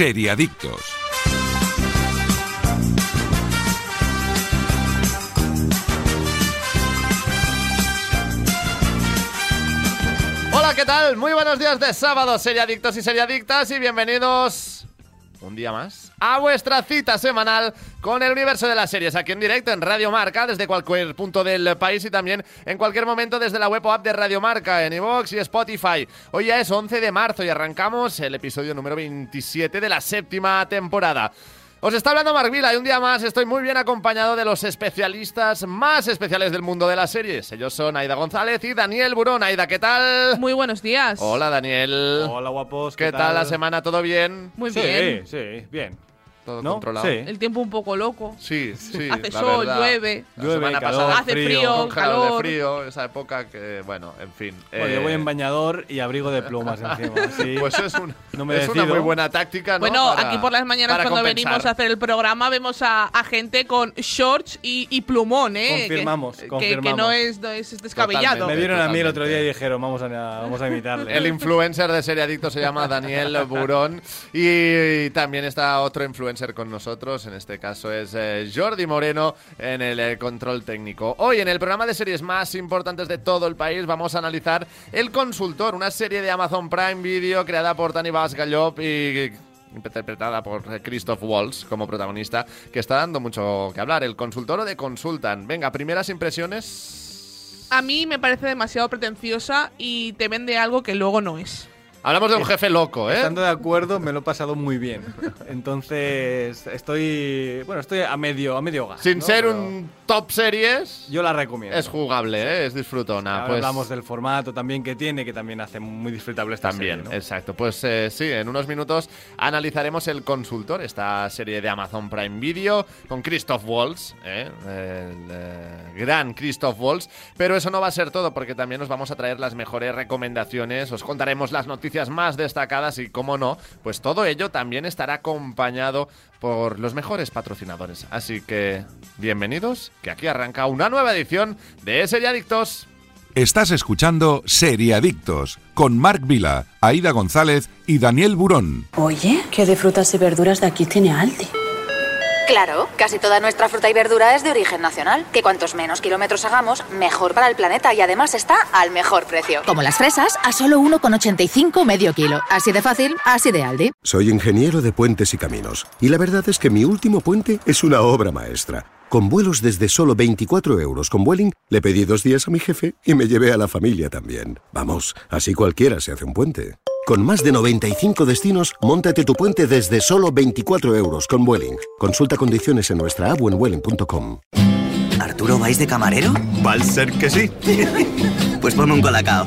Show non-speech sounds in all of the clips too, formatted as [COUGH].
Seriadictos. Hola, ¿qué tal? Muy buenos días de sábado, seriadictos y seriadictas, y bienvenidos un día más a vuestra cita semanal con el universo de las series, aquí en directo en Radio Marca, desde cualquier punto del país y también en cualquier momento desde la web o app de Radio Marca, en iVoox y Spotify. Hoy ya es 11 de marzo y arrancamos el episodio número 27 de la séptima temporada. Os está hablando Mark Vila y un día más estoy muy bien acompañado de los especialistas más especiales del mundo de las series. Ellos son Aida González y Daniel Burón. Aida, ¿qué tal? Muy buenos días. Hola, Daniel. Hola, guapos. ¿Qué, tal? la semana? ¿Todo bien? Muy sí, bien. Sí, bien. ¿Todo ¿No? controlado? Sí. El tiempo un poco loco. Sí, sí. Hace la sol, verdad. llueve. La Llueve, semana calor, pasada Hace frío. frío, congelado de calor. frío, esa época que, bueno, en fin. Bueno, eh, yo voy en bañador y abrigo de plumas encima. [LAUGHS] sí. Pues es, un- No me es una muy buena táctica, ¿no? Bueno, Para- aquí por las mañanas cuando compensar. venimos a hacer el programa vemos a, a gente con shorts y, y plumón, ¿eh? Confirmamos, que, que- confirmamos. Que, no es, no es descabellado. Totalmente. me vieron a mí el otro totalmente. día y dijeron, vamos a, vamos a imitarle. El influencer de Serie Adicto se llama Daniel Burón y también está otro influencer con nosotros, en este caso es eh, Jordi Moreno en el eh, control técnico. Hoy en el programa de series más importantes de todo el país vamos a analizar El Consultor, una serie de Amazon Prime Video creada por Tani Bas Gallop y interpretada por eh, Christoph Waltz como protagonista, que está dando mucho que hablar. El consultor o de Consultan. Venga, primeras impresiones. A mí me parece demasiado pretenciosa y te vende algo que luego no es. Hablamos de un jefe loco, ¿eh? Estando de acuerdo, me lo he pasado muy bien. Entonces, estoy. Bueno, estoy a medio, a medio gas. Sin ¿no? ser Pero un top series, Yo la recomiendo. es jugable, ¿eh? es disfrutona. Ahora pues hablamos del formato también que tiene, que también hace muy disfrutable esta también, serie, ¿no? exacto. Pues eh, sí, en unos minutos analizaremos El Consultor, esta serie de Amazon Prime Video con Christoph Waltz, ¿eh? el eh, gran Christoph Waltz. Pero eso no va a ser todo, porque también os vamos a traer las mejores recomendaciones, os contaremos las noticias más destacadas y, como no, pues todo ello también estará acompañado por los mejores patrocinadores. Así que, bienvenidos, que aquí arranca una nueva edición de Seriadictos. Estás escuchando Seriadictos con Marc Vila, Aida González y Daniel Burón. Oye, ¿qué de frutas y verduras de aquí tiene Aldi? Claro, casi toda nuestra fruta y verdura es de origen nacional, que cuantos menos kilómetros hagamos, mejor para el planeta y además está al mejor precio. Como las fresas, a solo 1,85 medio kilo. Así de fácil, así de Aldi. Soy ingeniero de puentes y caminos, y la verdad es que mi último puente es una obra maestra. Con vuelos desde solo 24 euros con Vueling, le pedí dos días a mi jefe y me llevé a la familia también. Vamos, así cualquiera se hace un puente. Con más de 95 destinos, móntate tu puente desde solo 24 euros con Vueling. Consulta condiciones en nuestra app o en vueling.com. ¿Arturo vais de camarero? Va a ser que sí. [LAUGHS] Pues ponme un colacao.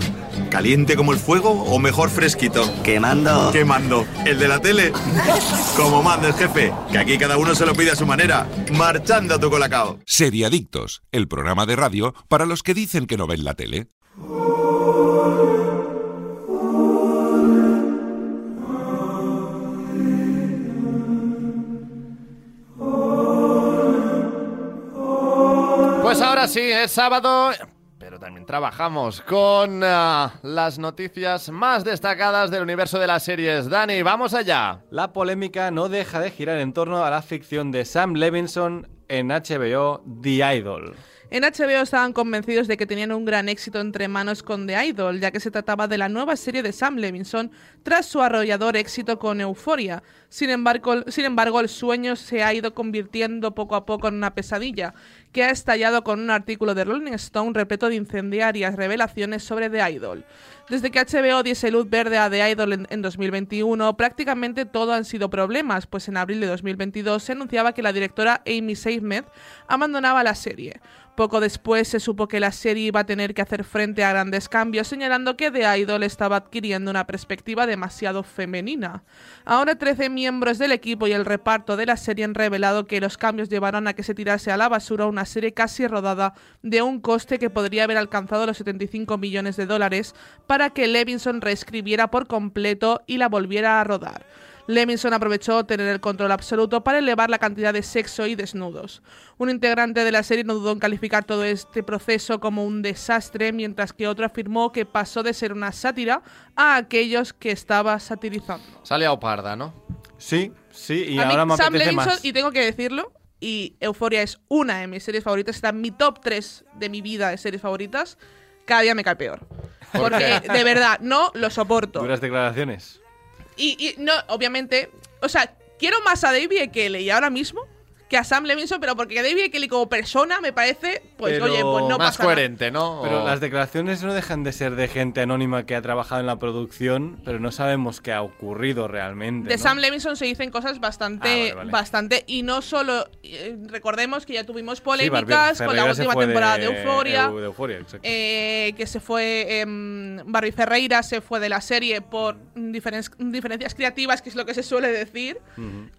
¿Caliente como el fuego o mejor fresquito? Quemando. ¿Qué mando? ¿El de la tele? [LAUGHS] Como manda el jefe, que aquí cada uno se lo pide a su manera. Marchando a tu colacao. Seriadictos, el programa de radio para los que dicen que no ven la tele. Sí, es sábado, pero también trabajamos con ah, las noticias más destacadas del universo de las series. Dani, vamos allá. La polémica no deja de girar en torno a la ficción de Sam Levinson en HBO The Idol. En HBO estaban convencidos de que tenían un gran éxito entre manos con The Idol, ya que se trataba de la nueva serie de Sam Levinson tras su arrollador éxito con Euphoria. Sin embargo, sin embargo, el sueño se ha ido convirtiendo poco a poco en una pesadilla, que ha estallado con un artículo de Rolling Stone repleto de incendiarias revelaciones sobre The Idol. Desde que HBO diese luz verde a The Idol en, en 2021, prácticamente todo han sido problemas, pues en abril de 2022 se anunciaba que la directora Amy Seymour abandonaba la serie. Poco después se supo que la serie iba a tener que hacer frente a grandes cambios, señalando que The Idol estaba adquiriendo una perspectiva demasiado femenina. Ahora 13 miembros del equipo y el reparto de la serie han revelado que los cambios llevaron a que se tirase a la basura una serie casi rodada de un coste que podría haber alcanzado los 75 millones de dólares para que Levinson reescribiera por completo y la volviera a rodar. Levinson aprovechó tener el control absoluto para elevar la cantidad de sexo y desnudos. Un integrante de la serie no dudó en calificar todo este proceso como un desastre, mientras que otro afirmó que pasó de ser una sátira a aquellos que estaba satirizando. Sale a parda, ¿no? Sí, sí, y A mí, ahora me Sam Levinson, más. y tengo que decirlo, y Euforia es una de mis series favoritas, está en mi top 3 de mi vida de series favoritas, cada día me cae peor. ¿Por Porque qué? de verdad, no lo soporto. Duras declaraciones. Y, y no, obviamente, o sea, quiero más a David Ekele y ahora mismo que a Sam Levinson, pero porque David Ekele como persona me parece, pues Pero oye, pues no Más pasa coherente, ¿no? Pero O- las declaraciones no dejan de ser de gente anónima que ha trabajado en la producción, pero no sabemos qué ha ocurrido realmente. De ¿no? Sam Levinson se dicen cosas bastante, Ah, vale, vale. bastante, y no solo, eh, recordemos que ya tuvimos Sí, Barbie polémicas con la última temporada de, Euforia. De eh, que se fue em, Barbie Ferreira se fue de la serie por diferen- diferencias creativas, que es lo que se suele decir.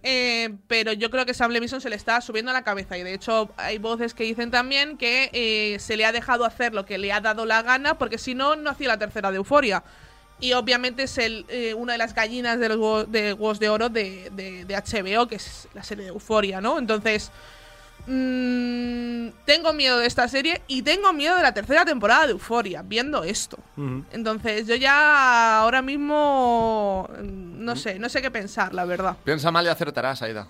Eh, pero yo creo que Sam Levinson se le está subiendo a la cabeza y de hecho hay voces que dicen también que eh, se le ha dejado hacer lo que le ha dado la gana porque si no, no hacía la tercera de Euforia. Y obviamente es el, eh, una de las gallinas de los huevos de, huevos de oro de, de- de HBO, que es la serie de Euforia, ¿no? Entonces, mm, tengo miedo de esta serie y tengo miedo de la tercera temporada de Euforia, viendo esto. Entonces, yo ya ahora mismo mm, no sé, no sé qué pensar, la verdad. Piensa mal y acertarás, Aida.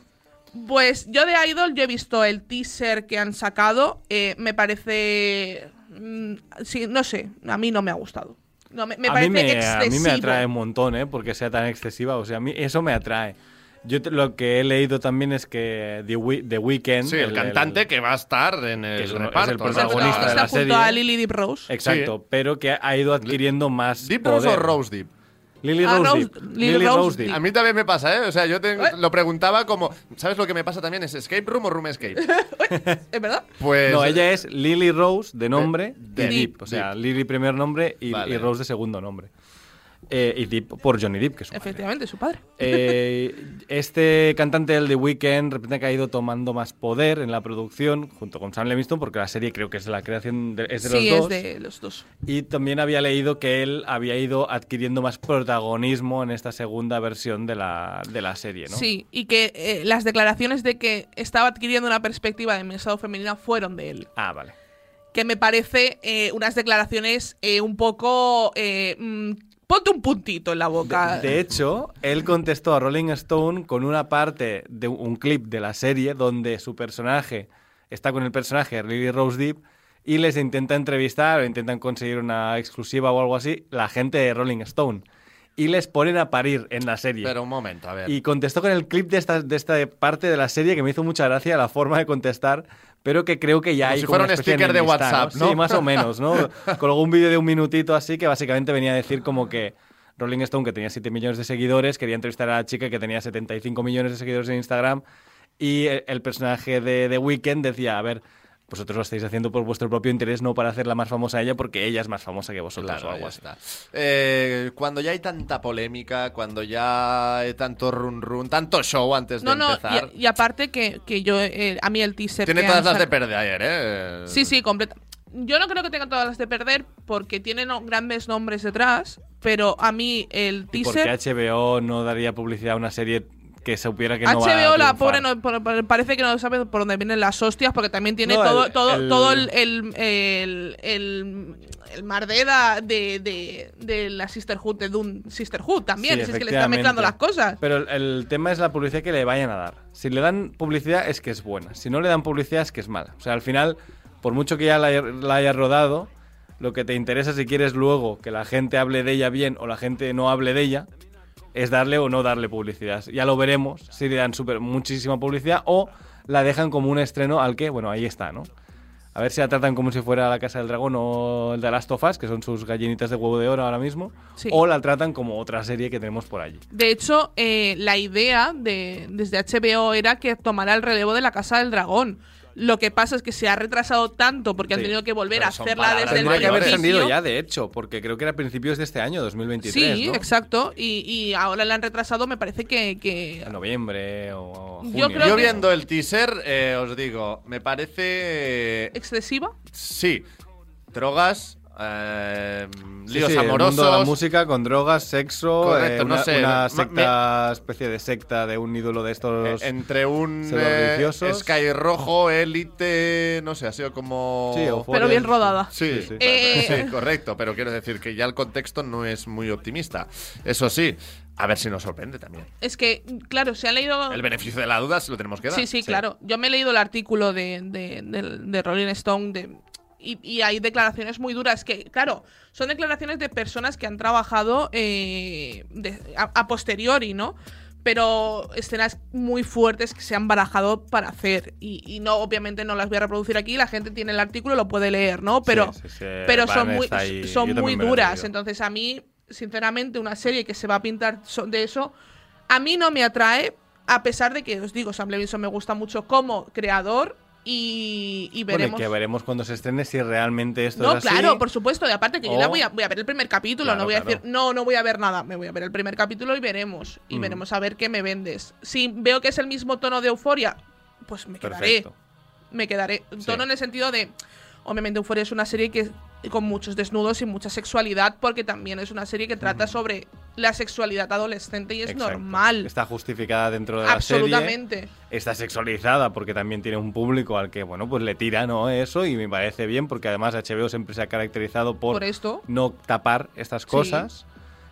Pues yo de Idol, yo he visto el teaser que han sacado. eh, me parece. mm, sí, no sé, a mí no me ha gustado. No, me, me a, parece mí me, a excesivo. mí me atrae un montón, ¿eh? Porque sea tan excesiva. O sea, a mí eso me atrae. Yo te- lo que he leído también es que The, Wee- The Weeknd... Sí, el, cantante que va a estar en el es uno- es reparto. el ¿no? protagonista de Está la junto serie. a Lily Deep Rose. Exacto, pero que ha ido adquiriendo más ¿Deep Rose o poder. Rose Deep? Lily Ah, Rose Rose- Deep. Lily Lily Rose Rose Deep. Deep. A mí también me pasa, ¿eh? O sea, yo te- ¿Eh? lo preguntaba como. ¿Sabes lo que me pasa también? ¿Es Escape Room o Room Escape? [LAUGHS] ¿Es verdad? Pues. No, ella es Lily Rose de nombre de y Deep. Deep. O sea, Deep. Lily primer nombre y, Vale. y Rose de segundo nombre. Eh, y Deep por Johnny Depp, que es su padre. Efectivamente, su padre. Eh, este cantante del The Weeknd repente que ha ido tomando más poder en la producción junto con Sam Levinson porque la serie creo que es de la creación de, es de sí, los dos es de los dos. y también había leído que él había ido adquiriendo más protagonismo en esta segunda versión de la, de la serie, ¿no? Sí, y que eh, las declaraciones de que estaba adquiriendo una perspectiva de mensaje femenina fueron de él. Ah, vale. que me parece eh, unas declaraciones eh, un poco... eh, mm, ponte un puntito en la boca. De hecho, él contestó a Rolling Stone con una parte de un clip de la serie donde su personaje está con el personaje de Lily Rose Deep y les intenta entrevistar o intentan conseguir una exclusiva o algo así la gente de Rolling Stone. Y les ponen a parir en la serie. Pero un momento, a ver. Y contestó con el clip de esta, de esta parte de la serie que me hizo mucha gracia la forma de contestar, pero que creo que ya Como hay si como fuera un sticker de WhatsApp, ¿no? Sí, más o menos, ¿no? [LAUGHS] Colgó un vídeo de un minutito así que básicamente venía a decir como que Rolling Stone, que tenía 7 millones de seguidores, quería entrevistar a la chica que tenía 75 millones de seguidores en Instagram y el, el personaje de The Weeknd decía, a ver, vosotros lo estáis haciendo por vuestro propio interés, no para hacerla más famosa a ella, porque ella es más famosa que vosotros Claro, o algo ya así. está. Eh, cuando ya hay tanta polémica, cuando ya hay tanto run run, tanto show antes de no, no, empezar. y, y aparte que, que yo, eh, a mí el teaser... Tiene que todas han las de perder ayer, ¿eh? Sí, sí, completa. Yo no creo que tenga todas las de perder porque tienen no- grandes nombres detrás, pero a mí el ¿Y por qué teaser... HBO no daría publicidad a una serie que supiera que no va a HBO, la triunfar? pobre, no- parece que no sabe por dónde vienen las hostias, porque también tiene No, todo, el- todo, el- todo el, el, el, el, el mardeda de, de, de la Sisterhood, de Doom Sisterhood también. Sí, si es que le están mezclando las cosas. Pero el, el tema es la publicidad que le vayan a dar. Si le dan publicidad es que es buena. Si no le dan publicidad es que es mala. O sea, al final, por mucho que ya la, haya- la hayas rodado, lo que te interesa si quieres luego que la gente hable de ella bien o la gente no hable de ella, es darle o no darle publicidad. Ya lo veremos si le dan super, muchísima publicidad o la dejan como un estreno al que, bueno, ahí está, ¿no? A ver si la tratan como si fuera la Casa del Dragón o el de Last of Us, que son sus gallinitas de huevo de oro ahora mismo. Sí. O la tratan como otra serie que tenemos por allí. De hecho, eh, la idea de, desde HBO era que tomara el relevo de la Casa del Dragón. Lo que pasa es que se ha retrasado tanto porque han tenido que volver a hacerla desde el que haber principio. salido ya, de hecho, porque creo que era a principios de este año, 2023, Sí, ¿no? exacto. Y, y ahora la han retrasado, me parece que, que A noviembre o o Yo junio. creo Yo que- viendo el teaser, eh, os digo, me parece. excesiva. Sí. Drogas eh, Sí, líos sí, amorosos. mundo de la música con drogas, sexo, Correcto, eh, no una, sé, una ma- secta, especie de secta de un ídolo de estos. Eh, entre un eh. Sky rojo, élite, no sé, ha sido como... Sí. Pero bien rodada. Sí, Sí, sí. Eh. sí, correcto, pero quiero decir que ya el contexto no es muy optimista. Eso sí, a ver si nos sorprende también. Es que, claro, se han leído. El beneficio de la duda se lo tenemos que dar. Sí, sí, claro. Yo me he leído el artículo de, de, de- de Rolling Stone de, y, y hay declaraciones muy duras que, claro, son declaraciones de personas que han trabajado eh, de- a, a posteriori, ¿no? Pero escenas muy fuertes que se han barajado para hacer. Y, y no, obviamente no las voy a reproducir aquí. La gente tiene el artículo, lo puede leer, ¿no? Pero, Sí, sí, sí, pero son muy, ahí. son Yo muy duras. Entonces, a mí, sinceramente, una serie que se va a pintar de eso, a mí no me atrae, a pesar de que os digo, Sam Levinson me gusta mucho como creador y, y Bueno, y veremos. que veremos cuando se estrene si realmente esto no, es así. claro, por supuesto. Y aparte que yo la voy a, voy a ver el primer capítulo, Claro, no voy a decir, no, no voy a ver nada. Me voy a ver el primer capítulo y veremos. Y Mm. veremos a ver qué me vendes. Si veo que es el mismo tono de euforia, pues me quedaré. Perfecto. Me quedaré. Sí. Tono en el sentido de. Obviamente, Euforia es una serie que con muchos desnudos y mucha sexualidad, porque también es una serie que trata sobre la sexualidad adolescente y es Exacto. normal. Está justificada dentro de la Absolutamente. serie. Está sexualizada porque también tiene un público al que, bueno, pues le tira, ¿no? Eso y me parece bien porque además HBO siempre se ha caracterizado por, Por esto. no tapar estas cosas.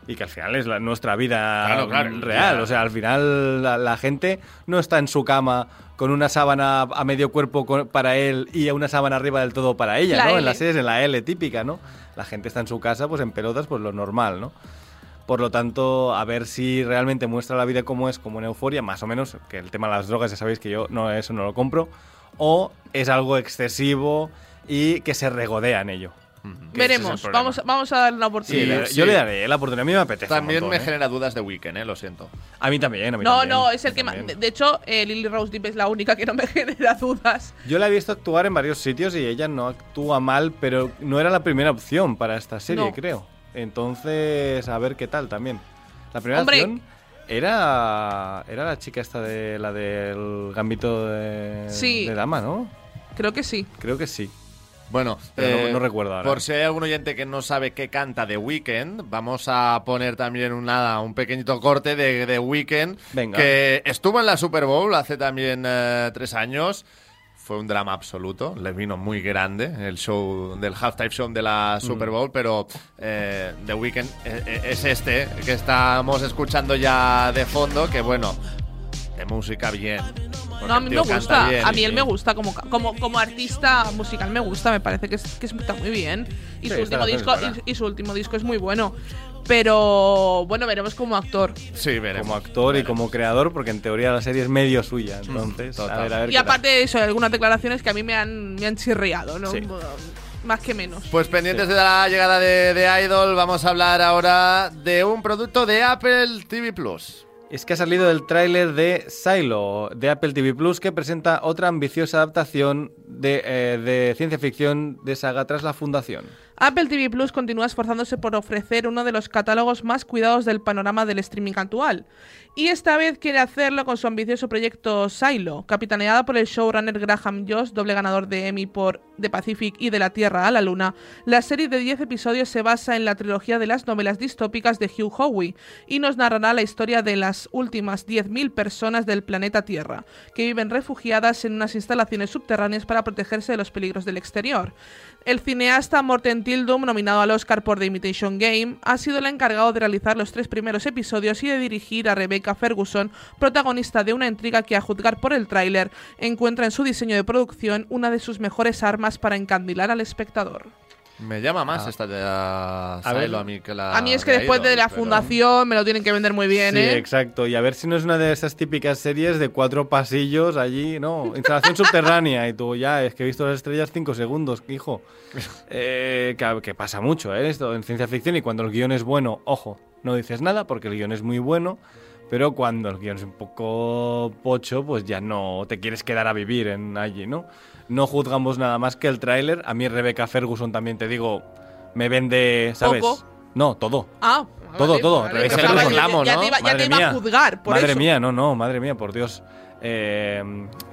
Y que al final es la- nuestra vida Claro, claro, real. claro. O sea, al final la, la gente no está en su cama con una sábana a medio cuerpo para él y una sábana arriba del todo para ella, La ¿no? En L. las series, en la L típica, ¿no? La gente está en su casa, pues en pelotas, pues lo normal, ¿no? Por lo tanto, a ver si realmente muestra la vida como es, como en Euforia, más o menos, que el tema de las drogas, ya sabéis que yo no eso no lo compro, o es algo excesivo y que se regodea en ello. Veremos. Vamos, vamos a darle una oportunidad. sí. yo le daré la oportunidad. A mí me apetece. También me ¿eh? genera dudas de Weekend, eh, lo siento. A mí también, a mí No, también, no, es el que más. De, hecho, eh, Lily Rose Depp es la única que no me [LAUGHS] genera dudas. Yo la he visto actuar en varios sitios y ella no actúa mal, pero no era la primera opción para esta serie, No. creo. Entonces, a ver qué tal también. La primera Hombre. opción era era la chica esta de la del gambito de, Sí. de dama, ¿no? Creo que sí. Creo que sí. Bueno, Pero no- eh, no recuerdo ahora. Por si hay algún oyente que no sabe qué canta de Weekend, vamos a poner también un, nada, un pequeñito corte de, de Weekend Venga. que estuvo en la Super Bowl hace también eh, tres años. Fue un drama absoluto, le vino muy grande el show del halftime show de la Mm. Super Bowl, pero eh, The Weeknd eh, eh, es este que estamos escuchando ya de fondo, que bueno, de música bien. No, a mí me gusta. bien A mí él me gusta como, ca- como, como artista musical, me gusta. Me parece que, es, que está muy bien. Y, Sí, su último disco, y su último disco es muy bueno. Pero bueno, veremos como actor. Sí, veremos. Como actor y como creador, porque en teoría la serie es medio suya. Entonces, a total. ver, a ver. Y aparte de eso, hay algunas declaraciones que a mí me han, me han chirriado, ¿no? Sí. Más que menos. Pues pendientes de la llegada de, de Idol, vamos a hablar ahora de un producto de Apple TV Plus. Es que ha salido el tráiler de Silo, de Apple TV Plus, que presenta otra ambiciosa adaptación de, eh, de ciencia ficción de saga tras la fundación. Apple TV Plus continúa esforzándose por ofrecer uno de los catálogos más cuidados del panorama del streaming actual. Y esta vez quiere hacerlo con su ambicioso proyecto Silo, capitaneada por el showrunner Graham Joss, doble ganador de Emmy por The Pacific y de la Tierra a la Luna. La serie de 10 episodios se basa en la trilogía de las novelas distópicas de Hugh Howey y nos narrará la historia de las últimas 10.000 personas del planeta Tierra, que viven refugiadas en unas instalaciones subterráneas para protegerse de los peligros del exterior. El cineasta Morten Tildum, nominado al Oscar por The Imitation Game, ha sido el encargado de realizar los tres primeros episodios y de dirigir a Rebecca Ferguson, protagonista de una intriga que, a juzgar por el tráiler, encuentra en su diseño de producción una de sus mejores armas para encandilar al espectador. Me llama más esta de A ver. a mí que la a mí es que de después Idol, de la pero- fundación me lo tienen que vender muy bien, sí, ¿eh? exacto. Y a ver si no es una de esas típicas series de cuatro pasillos allí, no. Instalación subterránea. Y tú, ya, es que he visto las estrellas cinco segundos, hijo. Eh, que, que pasa mucho, ¿eh? Esto en ciencia ficción. Y cuando el guion es bueno, ojo, no dices nada porque el guion es muy bueno. Pero cuando el guion es un poco pocho, pues ya no te quieres quedar a vivir en allí, ¿no? No juzgamos nada más que el tráiler. A mí Rebecca Ferguson también te digo, me vende, ¿sabes? Poco. No, todo. Ah, Todo, vale, todo. vale. Rebecca Pensaba que Ferguson. ya, ya te iba, ya te iba mía. a juzgar, por madre eso. mía, no, no, madre mía, por Dios. Eh,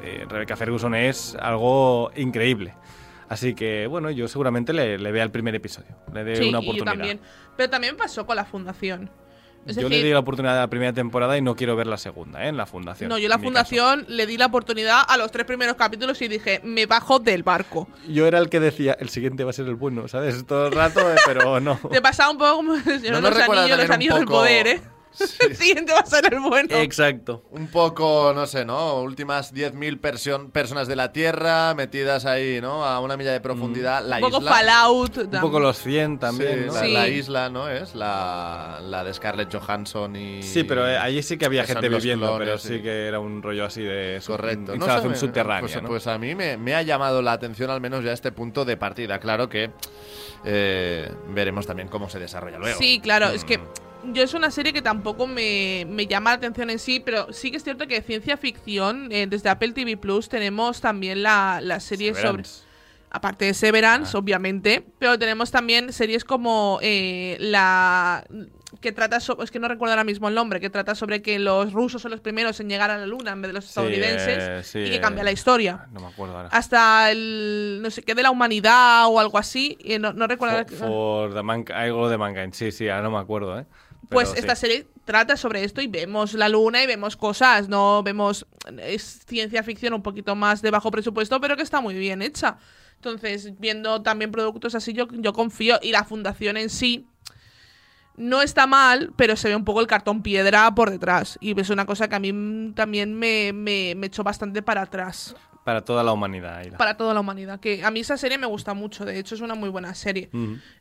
eh, Rebecca Ferguson es algo increíble. Así que, bueno, yo seguramente le, le vea el primer episodio. Le dé Sí, una y yo oportunidad. también. Pero también pasó con la fundación. Es yo decir, le di la oportunidad a la primera temporada y no quiero ver la segunda, ¿eh? En la fundación. no, yo la fundación le di la oportunidad a los tres primeros capítulos y dije, me bajo del barco. Yo era el que decía, el siguiente va a ser el bueno, ¿sabes? Todo el rato, eh, pero no. [LAUGHS] Te pasaba un poco como el Señor ¿No de los Anillos, los Anillos del poco- Poder, ¿eh? [LAUGHS] El siguiente va a ser el bueno. Exacto. Un poco, no sé, ¿no? Últimas 10.000 perso- personas de la Tierra metidas ahí, ¿no? A una milla de profundidad. La un poco isla. Fallout. Un poco los 100 también, Sí, ¿no? la, Sí. la isla, ¿no? Es la, la de Scarlett Johansson y. Sí, pero eh, allí sí que había que gente viviendo, clones, pero sí. sí que era un rollo así de Correcto. No sé, me- subterránea, Pues, ¿no? pues a mí me, me ha llamado la atención al menos ya este punto de partida. Claro que eh, veremos también cómo se desarrolla luego. Sí, claro, es que Mm. Yo es una serie que tampoco me, me llama la atención en sí, pero sí que es cierto que de ciencia ficción, eh, desde Apple TV Plus, tenemos también la, la serie sobre. Severance. Aparte de Severance, obviamente, pero tenemos también series como eh, la que trata sobre, es que no recuerdo ahora mismo el nombre, que trata sobre que los rusos son los primeros en llegar a la luna en vez de los Sí, estadounidenses eh, sí, y que eh, cambia la historia. No me acuerdo ahora. Hasta el no sé qué de la humanidad o algo así, y no, no recuerdo. For, for the algo de Mankind, sí, sí, ahora no me acuerdo, ¿eh? Pues esta serie trata sobre esto y vemos la luna y vemos cosas, no vemos es ciencia ficción un poquito más de bajo presupuesto, pero que está muy bien hecha. Entonces, viendo también productos así, yo, yo confío. Y la fundación en sí no está mal, pero se ve un poco el cartón piedra por detrás. Y es una cosa que a mí también me, me, me echó bastante para atrás. Para toda la humanidad. Aida. Para toda la humanidad. Que a mí esa serie me gusta mucho. De hecho, es una muy buena serie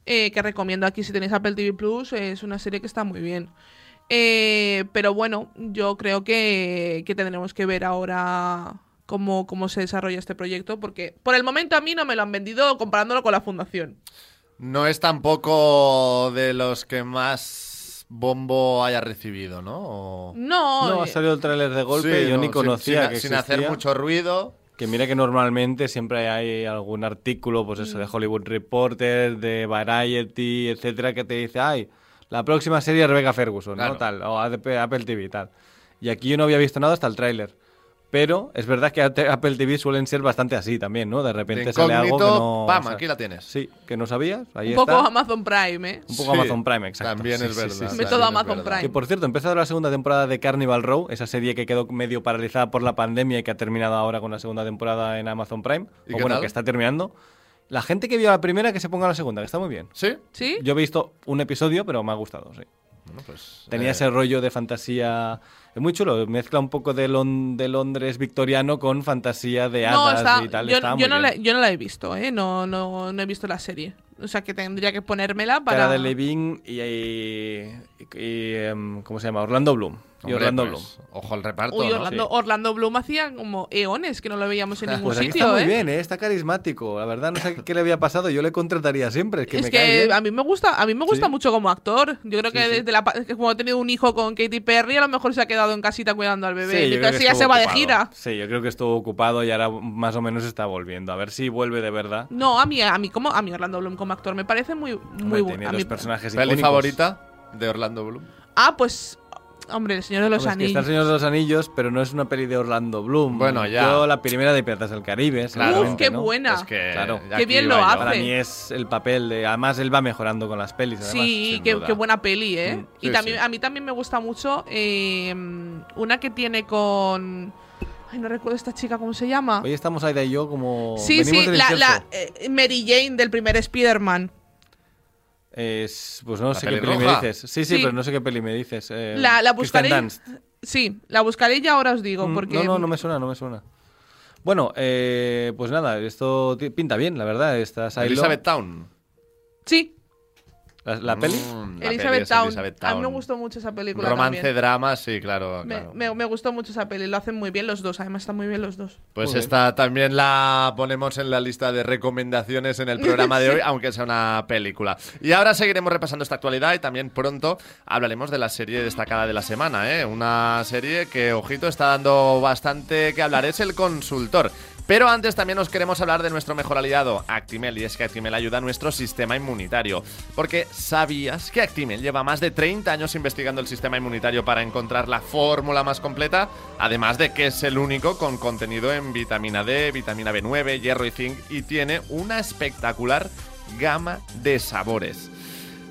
eh, que recomiendo aquí si tenéis Apple TV Plus. Es una serie que está muy bien. Eh, pero bueno, yo creo que, que tendremos que ver ahora cómo, cómo se desarrolla este proyecto, porque por el momento a mí no me lo han vendido comparándolo con la fundación. No es tampoco de los que más bombo haya recibido, ¿no? O- No, No, ha eh, salido el tráiler de golpe Sí, y yo no, ni conocía sin, que sin hacer mucho ruido. Que mira que normalmente siempre hay algún artículo, pues eso, de Mm. Hollywood Reporter, de Variety, etcétera, que te dice, ay, la próxima serie es Rebecca Ferguson, Claro. ¿no? Tal, o Apple TV, tal. Y aquí yo no había visto nada hasta el tráiler. Pero es verdad que Apple TV suelen ser bastante así también, ¿no? De repente De sale algo que no... pam, o sea, aquí la tienes. Sí, que no sabías, ahí un está. poco Amazon Prime, ¿eh? Un poco Sí, Amazon Prime, exacto. También Sí, es verdad. sí, sí. Método también es Amazon verdad. Prime. Que por cierto, empezado la segunda temporada de Carnival Row, esa serie que quedó medio paralizada por la pandemia y que ha terminado ahora con la segunda temporada en Amazon Prime. ¿Y o bueno, tal? que está terminando. La gente que vio la primera, que se ponga la segunda, que está muy bien. ¿Sí? ¿Sí? Yo he visto un episodio, pero me ha gustado, sí. Bueno, pues, Tenía eh, ese rollo de fantasía. Es muy chulo, mezcla un poco de, Lon- de Londres victoriano con fantasía de hadas No, está, y tal. yo, no la, yo no la he visto, ¿eh? No, no, no he visto la serie. O sea que tendría que ponérmela para... Cara de Levine y, y- y, em, ¿Cómo se llama? Orlando Bloom. Y hombre, Orlando pues, Bloom. Ojo al reparto, Uy, ¿no? Orlando, Orlando Bloom hacía como eones que no lo veíamos en ningún Pues aquí sitio, está muy ¿eh? bien, ¿eh? está carismático. La verdad, no sé qué le había pasado. Yo le contrataría siempre. Es que es me cae que bien. a mí me gusta, a mí me gusta Sí. mucho como actor. Yo creo que Sí, desde la como ha tenido un hijo con Katy Perry, a lo mejor se ha quedado en casita cuidando al bebé. Que ella estuvo se va de gira. Sí, yo creo que estuvo ocupado y ahora más o menos está volviendo. A ver si vuelve de verdad. No, a mí, a mí como a mí Orlando Bloom como actor me parece muy, muy bueno. tiene A dos mí- personajes ¿Peli icónicos. favorita de Orlando Bloom? Ah, pues hombre, el Señor de los Hombre, es que está Anillos. el Señor de los Anillos, pero no es una peli de Orlando Bloom. Bueno, ya. Yo la primera de Piratas del Caribe, Uf, seguramente, qué ¿no? buena. Es que Claro. Qué bien lo hace. Para mí es el papel de... Además, él va mejorando con las pelis, además. Sí, qué, buena peli, ¿eh? Mm, y sí, también sí. a mí también me gusta mucho eh, una que tiene con Ay, no recuerdo esta chica cómo se llama. Hoy estamos Aida y yo como... sí, venimos sí, la, eh, Mary Jane del primer Spider-Man. Es- pues no ¿La sé qué peli me dices. Sí, sí, Sí. pero no sé qué peli me dices. Eh, La, la buscaré. Sí, la buscaré y ahora os digo, Mm, porque No, no, no me suena, no me suena. Bueno, eh, pues nada, esto pinta bien, la verdad. Elizabeth Town. Sí, ¿La, la peli? Mm, la Elizabeth, peli Town. Elizabeth A mí me Town. gustó mucho esa película Romance, también. drama, sí, claro. Me, claro. me- me gustó mucho esa peli, lo hacen muy bien los dos, además están muy bien los dos. Pues Muy bien. esta también la ponemos en la lista de recomendaciones en el programa de [LAUGHS] hoy, aunque sea una película. Y ahora seguiremos repasando esta actualidad y también pronto hablaremos de la serie destacada de la semana, ¿eh? Una serie que, ojito, está dando bastante que hablar. Es El Consultor. Pero antes también os queremos hablar de nuestro mejor aliado, Actimel, y es que Actimel ayuda a nuestro sistema inmunitario. Porque ¿sabías que Actimel lleva más de 30 años investigando el sistema inmunitario para encontrar la fórmula más completa? Además de que es el único con contenido en vitamina D, vitamina B9, hierro y zinc y tiene una espectacular gama de sabores.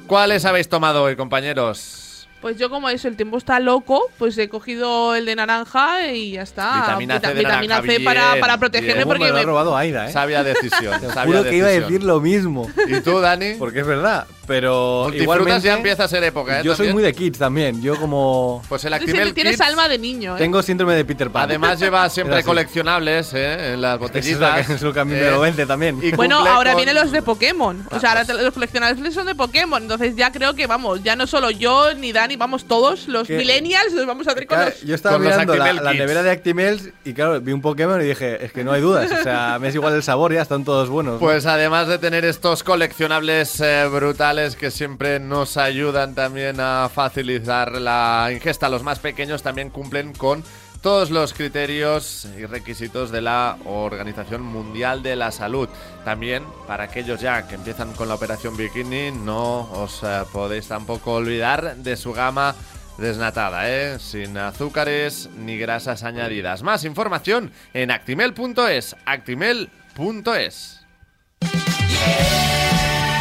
¿Cuáles habéis tomado hoy, compañeros? Pues yo como eso, el tiempo está loco, pues he cogido el de naranja y ya está. Vitamina C Vita- de vitamina naranja, C para, bien, para protegerme bien. ¿Cómo me porque lo ha robado Aida, eh? Sabia decisión. [LAUGHS] Te sabia juro que iba a decir lo mismo. ¿Y tú, Dani? Porque es verdad, pero igualmente ya empieza a ser época, ¿eh? yo soy También. muy de kids también. Yo como Pues el Actimel tienes Kids alma de niño, ¿eh? tengo síndrome de Peter Pan. además lleva siempre así. coleccionables ¿eh? en las [LAUGHS] Eso es lo botellitas. [LAUGHS] que, es lo que a mí me ¿eh? lo vence también. Y Bueno, cumple ahora con- vienen los de Pokémon. O sea, ahora pues. te- los coleccionables son de Pokémon. Entonces ya creo que, vamos, ya no solo yo ni Dani, vamos todos, los ¿Qué? millennials, los vamos a hacer con Claro, los... yo estaba con los mirando la, Actimel la Kids. nevera de Actimels y claro, vi un Pokémon y dije, es que no hay dudas. O sea, me es igual el sabor, ya están todos buenos. Pues además de tener estos coleccionables eh, brutales que siempre nos ayudan también a facilitar la ingesta los más pequeños, también cumplen con todos los criterios y requisitos de la Organización Mundial de la Salud. También para aquellos ya que empiezan con la operación Bikini, no os eh, podéis tampoco olvidar de su gama desnatada, ¿eh? sin azúcares ni grasas añadidas. Más información en actimel.es, actimel.es.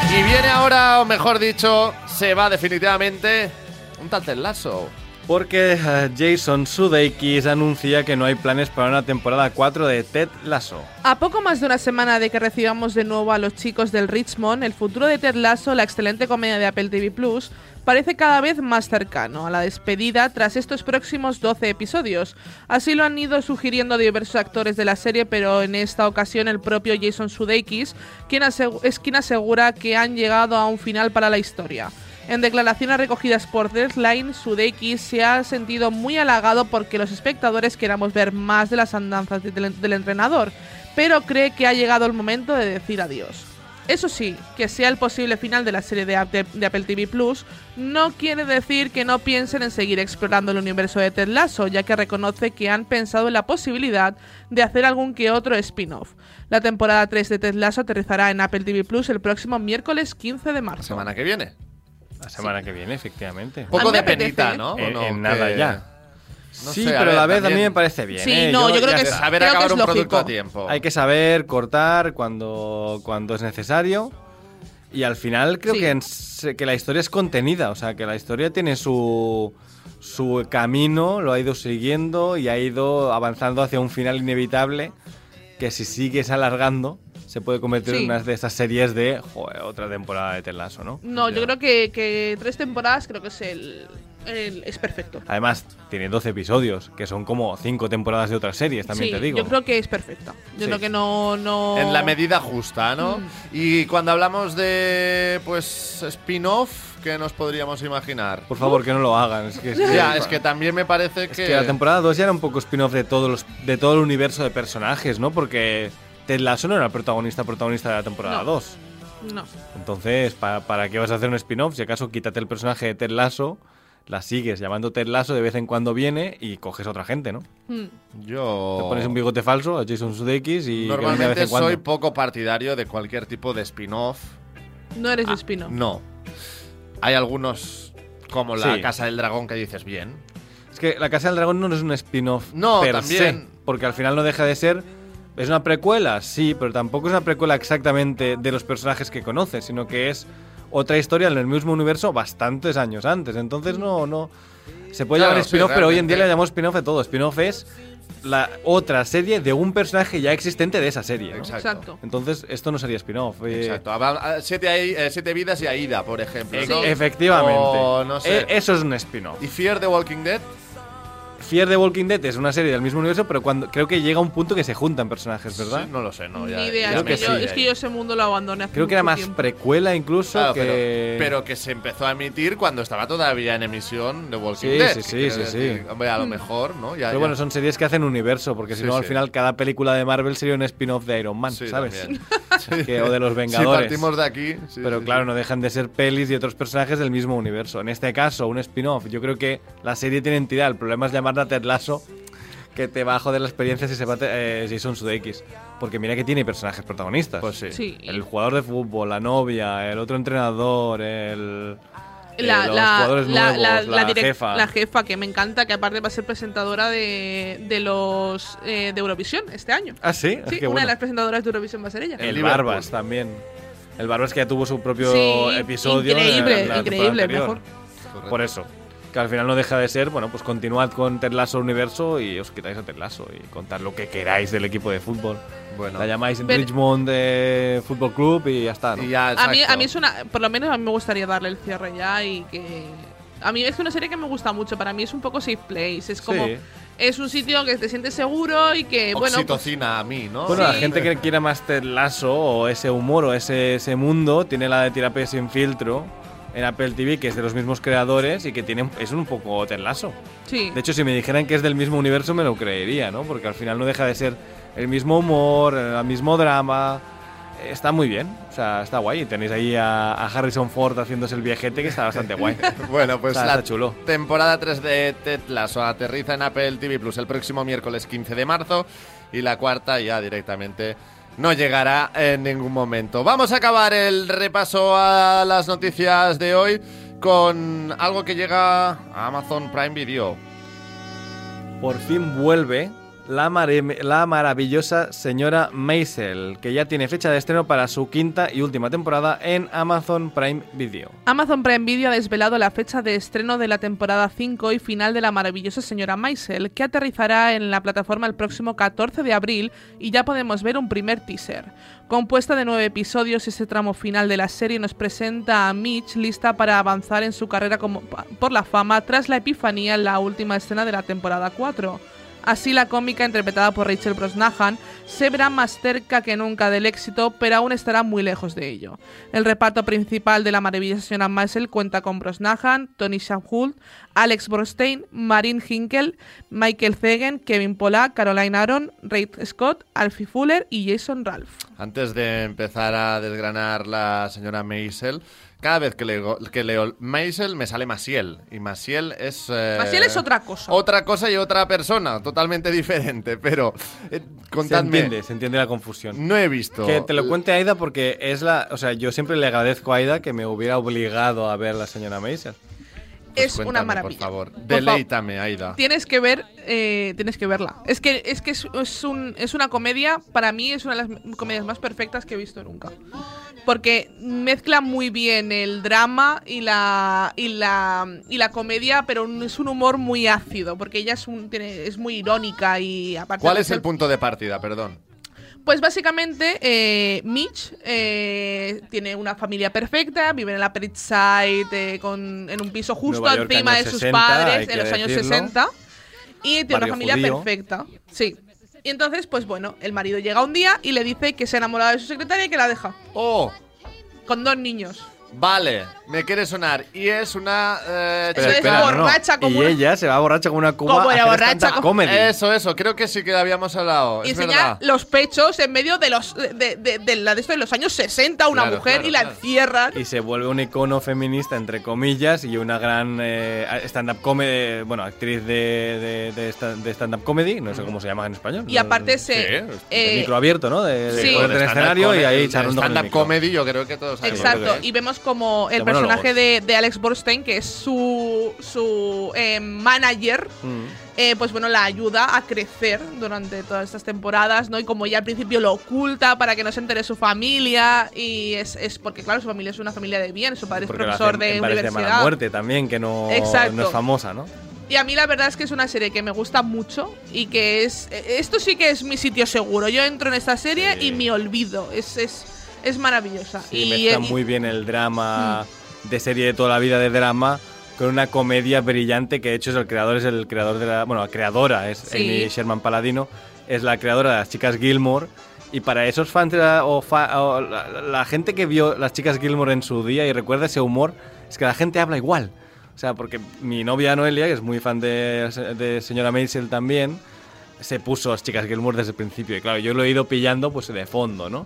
Y viene ahora, o mejor dicho, se va definitivamente un tal Ted Lasso. Porque eh, Jason Sudeikis anuncia que no hay planes para una temporada 4 de Ted Lasso. A poco más de una semana de que recibamos de nuevo a los chicos del Richmond, el futuro de Ted Lasso, la excelente comedia de Apple TV Plus, parece cada vez más cercano a la despedida tras estos próximos 12 episodios. Así lo han ido sugiriendo diversos actores de la serie, pero en esta ocasión el propio Jason Sudeikis quien es quien asegura que han llegado a un final para la historia. En declaraciones recogidas por Deadline, Sudeikis se ha sentido muy halagado porque los espectadores queramos ver más de las andanzas de- del, del entrenador, pero cree que ha llegado el momento de decir adiós. Eso sí, que sea el posible final de la serie de, Apple- de Apple TV Plus no quiere decir que no piensen en seguir explorando el universo de Ted Lasso, ya que reconoce que han pensado en la posibilidad de hacer algún que otro spin-off. La temporada 3 de Ted Lasso aterrizará en Apple TV Plus el próximo miércoles 15 de La marzo. semana que viene. La semana que viene, efectivamente. Poco de penita, ¿no? ¿O En, no? en nada ya. No sí, sé, pero a ver, la vez a mí me parece bien. Sí, ¿eh? no, yo creo que es- Saber Creo que acabar es un producto a tiempo. Hay que saber cortar cuando, cuando es necesario. Y al final creo Sí. que, en se- que la historia es contenida. O sea, que la historia tiene su, su camino, lo ha ido siguiendo y ha ido avanzando hacia un final inevitable. Que si sigues alargando, se puede convertir Sí. en una de esas series de joder, otra temporada de Telaso, ¿no? No, yo creo que, que tres temporadas creo que es el, el- es perfecto. Además, tiene 12 episodios, que son como 5 temporadas de otras series, también sí, te digo. yo creo que es perfecto. Yo Sí. creo que no, no... En la medida justa, ¿no? Mm. Y cuando hablamos de, pues, spin-off, ¿qué nos podríamos imaginar? Por favor, que no lo hagan. Es que, es que- Ya, es que también me parece Es que... que la temporada 2 ya era un poco spin-off de, todos los, de todo el universo de personajes, ¿no? Porque Ted Lasso no era protagonista protagonista de la temporada No. 2. No. Entonces, ¿para, ¿para qué vas a hacer un spin-off? Si acaso quítate el personaje de Ted Lasso, la sigues llamando Ted Lasso, de vez en cuando viene y coges a otra gente, ¿no? Mm. Yo... Te pones un bigote falso a Jason Sudeikis y venga de vez Normalmente en cuando. soy poco partidario de cualquier tipo de spin-off. No eres Ah, spin-off. No. Hay algunos, como la Sí. Casa del Dragón, que dices bien. Es que La Casa del Dragón no es un spin-off No, per también. se, porque al final no deja de ser... ¿Es una precuela? Sí, pero tampoco es una precuela exactamente de los personajes que conoces, sino que es otra historia en el mismo universo bastantes años antes. Entonces no, no... Se puede Claro, llamar sí, spin-off, pero hoy en día le llamamos spin-off de todo. Spin-off es la otra serie de un personaje ya existente de esa serie. ¿no? Exacto. Exacto. Entonces esto no sería spin-off. eh, Exacto. Habla- ah, Siete, eh, siete vidas y Aida, por ejemplo. ¿no? Efectivamente. O, no sé. E- eso es un spin-off. ¿Y Fear the Walking Dead? Fear the Walking Dead es una serie del mismo universo, pero cuando creo que llega un punto que se juntan personajes, ¿verdad? Sí, no lo sé, no. Ni ya- idea. ya Es que, yo, es que yo ese mundo lo abandoné hace Creo que era más tiempo. precuela incluso Claro, que... pero, pero que se empezó a emitir cuando estaba todavía en emisión de Walking Sí, Dead. sí, sí, sí, sí. Hombre, a lo Mm. mejor, ¿no? Ya, Pero ya. bueno, son series que hacen universo, porque si Sí, no, al sí. final cada película de Marvel sería un spin-off de Iron Man, Sí, ¿sabes? [LAUGHS] Que- o de los [LAUGHS] Si Vengadores. partimos de aquí. sí, Pero sí, claro, sí. no dejan de ser pelis y otros personajes del mismo universo. En este caso, un spin-off. Yo creo que la serie tiene entidad. El problema es llamarla Ted Lasso, que te va a joder la experiencia si se va eh, Jason Sudeikis. Porque mira que tiene personajes protagonistas. Pues sí. Sí. El jugador de fútbol, la novia, el otro entrenador, el... eh, La, los la, jugadores la, nuevos, la- la, la direc- jefa. la jefa, que me encanta, que aparte va a ser presentadora de, de los eh, de Eurovisión este año. Ah, sí, Sí, Qué una bueno. de las presentadoras de Eurovisión va a ser ella. El Liverpool. Barbas también. El Barbas que ya tuvo su propio Sí, episodio. en increíble, increíble, mejor. Por eso. Que al final no deja de ser, bueno, pues continuad con Ted Lasso Universo y os quitáis a Ted Lasso y contad lo que queráis del equipo de fútbol. Bueno. La llamáis Pero- Richmond eh, Fútbol Club y ya está, ¿no? Y ya, A mí, a mí es una. Por lo menos a mí me gustaría darle el cierre ya y que. A mí es una serie que me gusta mucho. Para mí es un poco safe place. Es como. Sí. Es un sitio que te sientes seguro y que, bueno. pues- Oxitocina a mí, ¿no? Bueno, la gente que quiera más Ted Lasso o ese humor o ese, ese mundo tiene la de Tirape sin filtro en Apple TV, que es de los mismos creadores y que tiene, es un poco Ted Lasso. sí. De hecho, si me dijeran que es del mismo universo, me lo creería, ¿no? Porque al final no deja de ser el mismo humor, el mismo drama. Está muy bien, o sea, está guay. Y tenéis ahí a, a Harrison Ford haciéndose el viejete, que está bastante guay. [LAUGHS] Bueno, pues Está- la está chulo. temporada 3 de Ted Lasso aterriza en Apple TV Plus el próximo miércoles 15 de marzo y la cuarta ya directamente no llegará en ningún momento. Vamos a acabar el repaso a las noticias de hoy con algo que llega a Amazon Prime Video. Por fin vuelve la, maravillosa señora Maisel, que ya tiene fecha de estreno para su quinta y última temporada en Amazon Prime Video. Amazon Prime Video ha desvelado la fecha de estreno de la temporada 5 y final de la maravillosa señora Maisel, que aterrizará en la plataforma el próximo 14 de abril y ya podemos ver un primer teaser. Compuesta de nueve episodios, ese tramo final de la serie nos presenta a Mitch lista para avanzar en su carrera como por la fama tras la epifanía en la última escena de la temporada 4. Así la cómica interpretada por Rachel Brosnahan se verá más cerca que nunca del éxito, pero aún estará muy lejos de ello. El reparto principal de la maravillosa señora Maisel cuenta con Brosnahan, Tony Shalhoub, Alex Borstein, Marin Hinkel, Michael Zegen, Kevin Pollack, Caroline Aaron, Reid Scott, Alfie Fuller y Jason Ralph. Antes de empezar a desgranar la señora Maisel, cada vez que leo, que leo Maisel me sale Masiel. Y Masiel es. eh, Maciel es otra cosa. Otra cosa y otra persona, totalmente diferente. Pero, eh, Se contadme. entiende, se entiende la confusión. No he visto. Que te lo cuente Aida porque es la... O sea, yo siempre le agradezco a Aida que me hubiera obligado a ver la señora Maisel. Pues es cuéntame, una maravilla. Por favor, deleítame, Aida. Tienes que ver, eh, tienes que verla. Es que es que es, es un- es una comedia, para mí es una de las comedias más perfectas que he visto nunca. Porque mezcla muy bien el drama y la y la y la comedia, pero es un humor muy ácido, porque ella es un tiene, es muy irónica y aparte ¿Cuál es el punto de partida? Perdón. Pues básicamente, eh, Mitch eh, tiene una familia perfecta, vive en la Upper East Side eh, con, en un piso justo York, encima de sus 60, hay padres en los años decirlo. 60 y tiene una familia judío. perfecta. Sí. Y entonces, pues bueno, el marido llega un día y le dice que se ha enamorado de su secretaria y que la deja. ¡Oh! Con dos niños. Vale, me quiere sonar. Y es una. eh, Eso es chica- borracha como Y una- ella se va borracha con una cuba Como a era hacer borracha stand-up como- comedy. Eso, eso, creo que sí que habíamos hablado. Y es enseña verdad. los pechos en medio de los de, de- de la de esto de los años 60, una Claro, mujer claro, y la claro. encierran. Y se vuelve un icono feminista, entre comillas, y una gran eh, stand-up comedy, bueno, actriz de, de, de sta- de stand-up comedy, no sé cómo se llama en español. Y aparte se. Sí, eh, micro abierto, ¿no? De, de Sí. ponerte en el escenario y ahí charlando con el Stand-up micro. comedy, yo creo que todos sabemos. Exacto, lo que es. y vemos como el De personaje de, de Alex Borstein, que es su, su eh, manager, Mm. eh, pues bueno, la ayuda a crecer durante todas estas temporadas, ¿no? Y como ya al principio lo oculta para que no se entere su familia, y es, es porque, claro, su familia es una familia de bien, su padre es Porque profesor hacen de Pares de mala universidad. muerte también, que no, Exacto. no es famosa, ¿no? Y a mí la verdad es que es una serie que me gusta mucho y que es... Esto sí que es mi sitio seguro. Yo entro en esta serie Sí. y me olvido. Es, es, es maravillosa. Sí, y, mezcla y- muy bien el drama de serie de toda la vida de drama con una comedia brillante que de hecho es el creador es el creador de la bueno la creadora es Sí. Amy Sherman Paladino es la creadora de las chicas Gilmore. Y para esos fans de la- o, fa- o la, la gente que vio las chicas Gilmore en su día y recuerda ese humor es que la gente habla igual. O sea porque mi novia Noelia que es muy fan de, de señora Maisel también se puso las chicas Gilmore desde el principio. Y claro yo lo he ido pillando pues de fondo no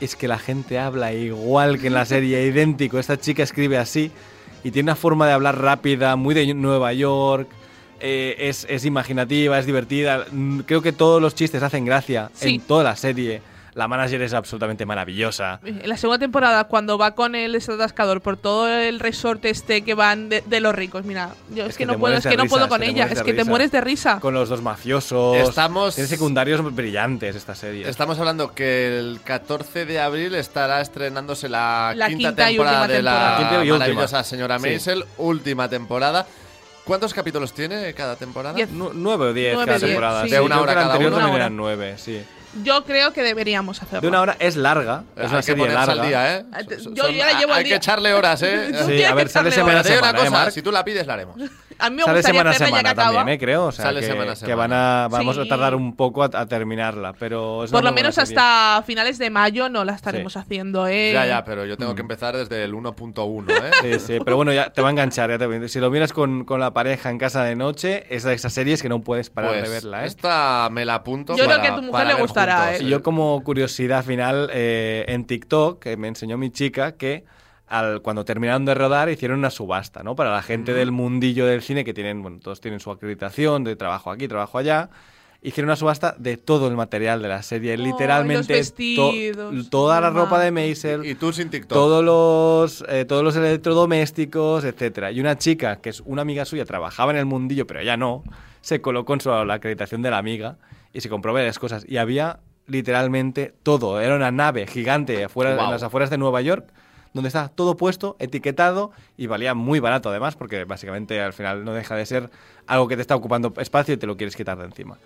es que la gente habla igual que en la serie, [LAUGHS] idéntico. Esta chica escribe así y tiene una forma de hablar rápida, muy de Nueva York. eh, es, es imaginativa, es divertida. Mm, Creo que todos los chistes hacen gracia Sí. en toda la serie. La manager es absolutamente maravillosa. En la segunda temporada, cuando va con el atascador por todo el resort este que van de, de los ricos, mira, yo es, Es que, que no puedo, es que no puedo con ella, es que te mueres de risa. Con los dos mafiosos. Estamos- Tiene secundarios brillantes esta serie. Estamos hablando que el 14 de abril estará estrenándose la, La quinta, temporada de la temporada. Maravillosa señora Sí. Maisel, última temporada. ¿Cuántos capítulos tiene cada temporada? Nueve o diez Nueve, cada diez, temporada. sí. De una hora cada uno. Una eran nueve, sí. Yo creo que deberíamos hacerlo. De una hora es larga. Es Hay una que serie ponerse larga. al día, ¿eh? Ah, te- Son- yo son- ya la llevo al hay día. que echarle horas, ¿eh? [LAUGHS] Sí, a ver, que sale semana semana, ¿eh, Marc? si tú la pides, la haremos. A mí me Sale semana a hacerla ya que semana también, ¿eh? creo. O sea, Sale que, semana a que semana. van a, vamos Sí. a tardar un poco a, a terminarla, pero es Por lo menos serie. hasta finales de mayo no la estaremos Sí. haciendo, ¿eh? Ya, ya, pero yo Mm. tengo que empezar desde el 1.1, [LAUGHS] ¿eh? Sí, sí, pero bueno, ya te va a enganchar. ya te- si lo miras con, con la pareja en casa de noche, es de esas series que no puedes parar Pues de verla, ¿eh? esta me la apunto Yo creo que a tu mujer le gustará, juntos. ¿eh? Y yo como curiosidad final, eh, en TikTok, que me enseñó mi chica, que al, cuando terminaron de rodar hicieron una subasta, ¿no? Para la gente del mundillo del cine, que tienen, bueno, todos tienen su acreditación de trabajo aquí, trabajo allá, hicieron una subasta de todo el material de la serie, literalmente los vestidos, to- toda la ropa de Maisel, Y tú sin TikTok. todos los, eh, todos los electrodomésticos, etcétera. Y una chica, que es una amiga suya, trabajaba en el mundillo, pero ella no, se colocó en su, la acreditación de la amiga y se compró varias cosas. Y había literalmente todo. Era una nave gigante afuera, en las afueras de Nueva York, donde estaba todo puesto, etiquetado y valía muy barato además, porque básicamente al final no deja de ser algo que te está ocupando espacio y te lo quieres quitar de encima.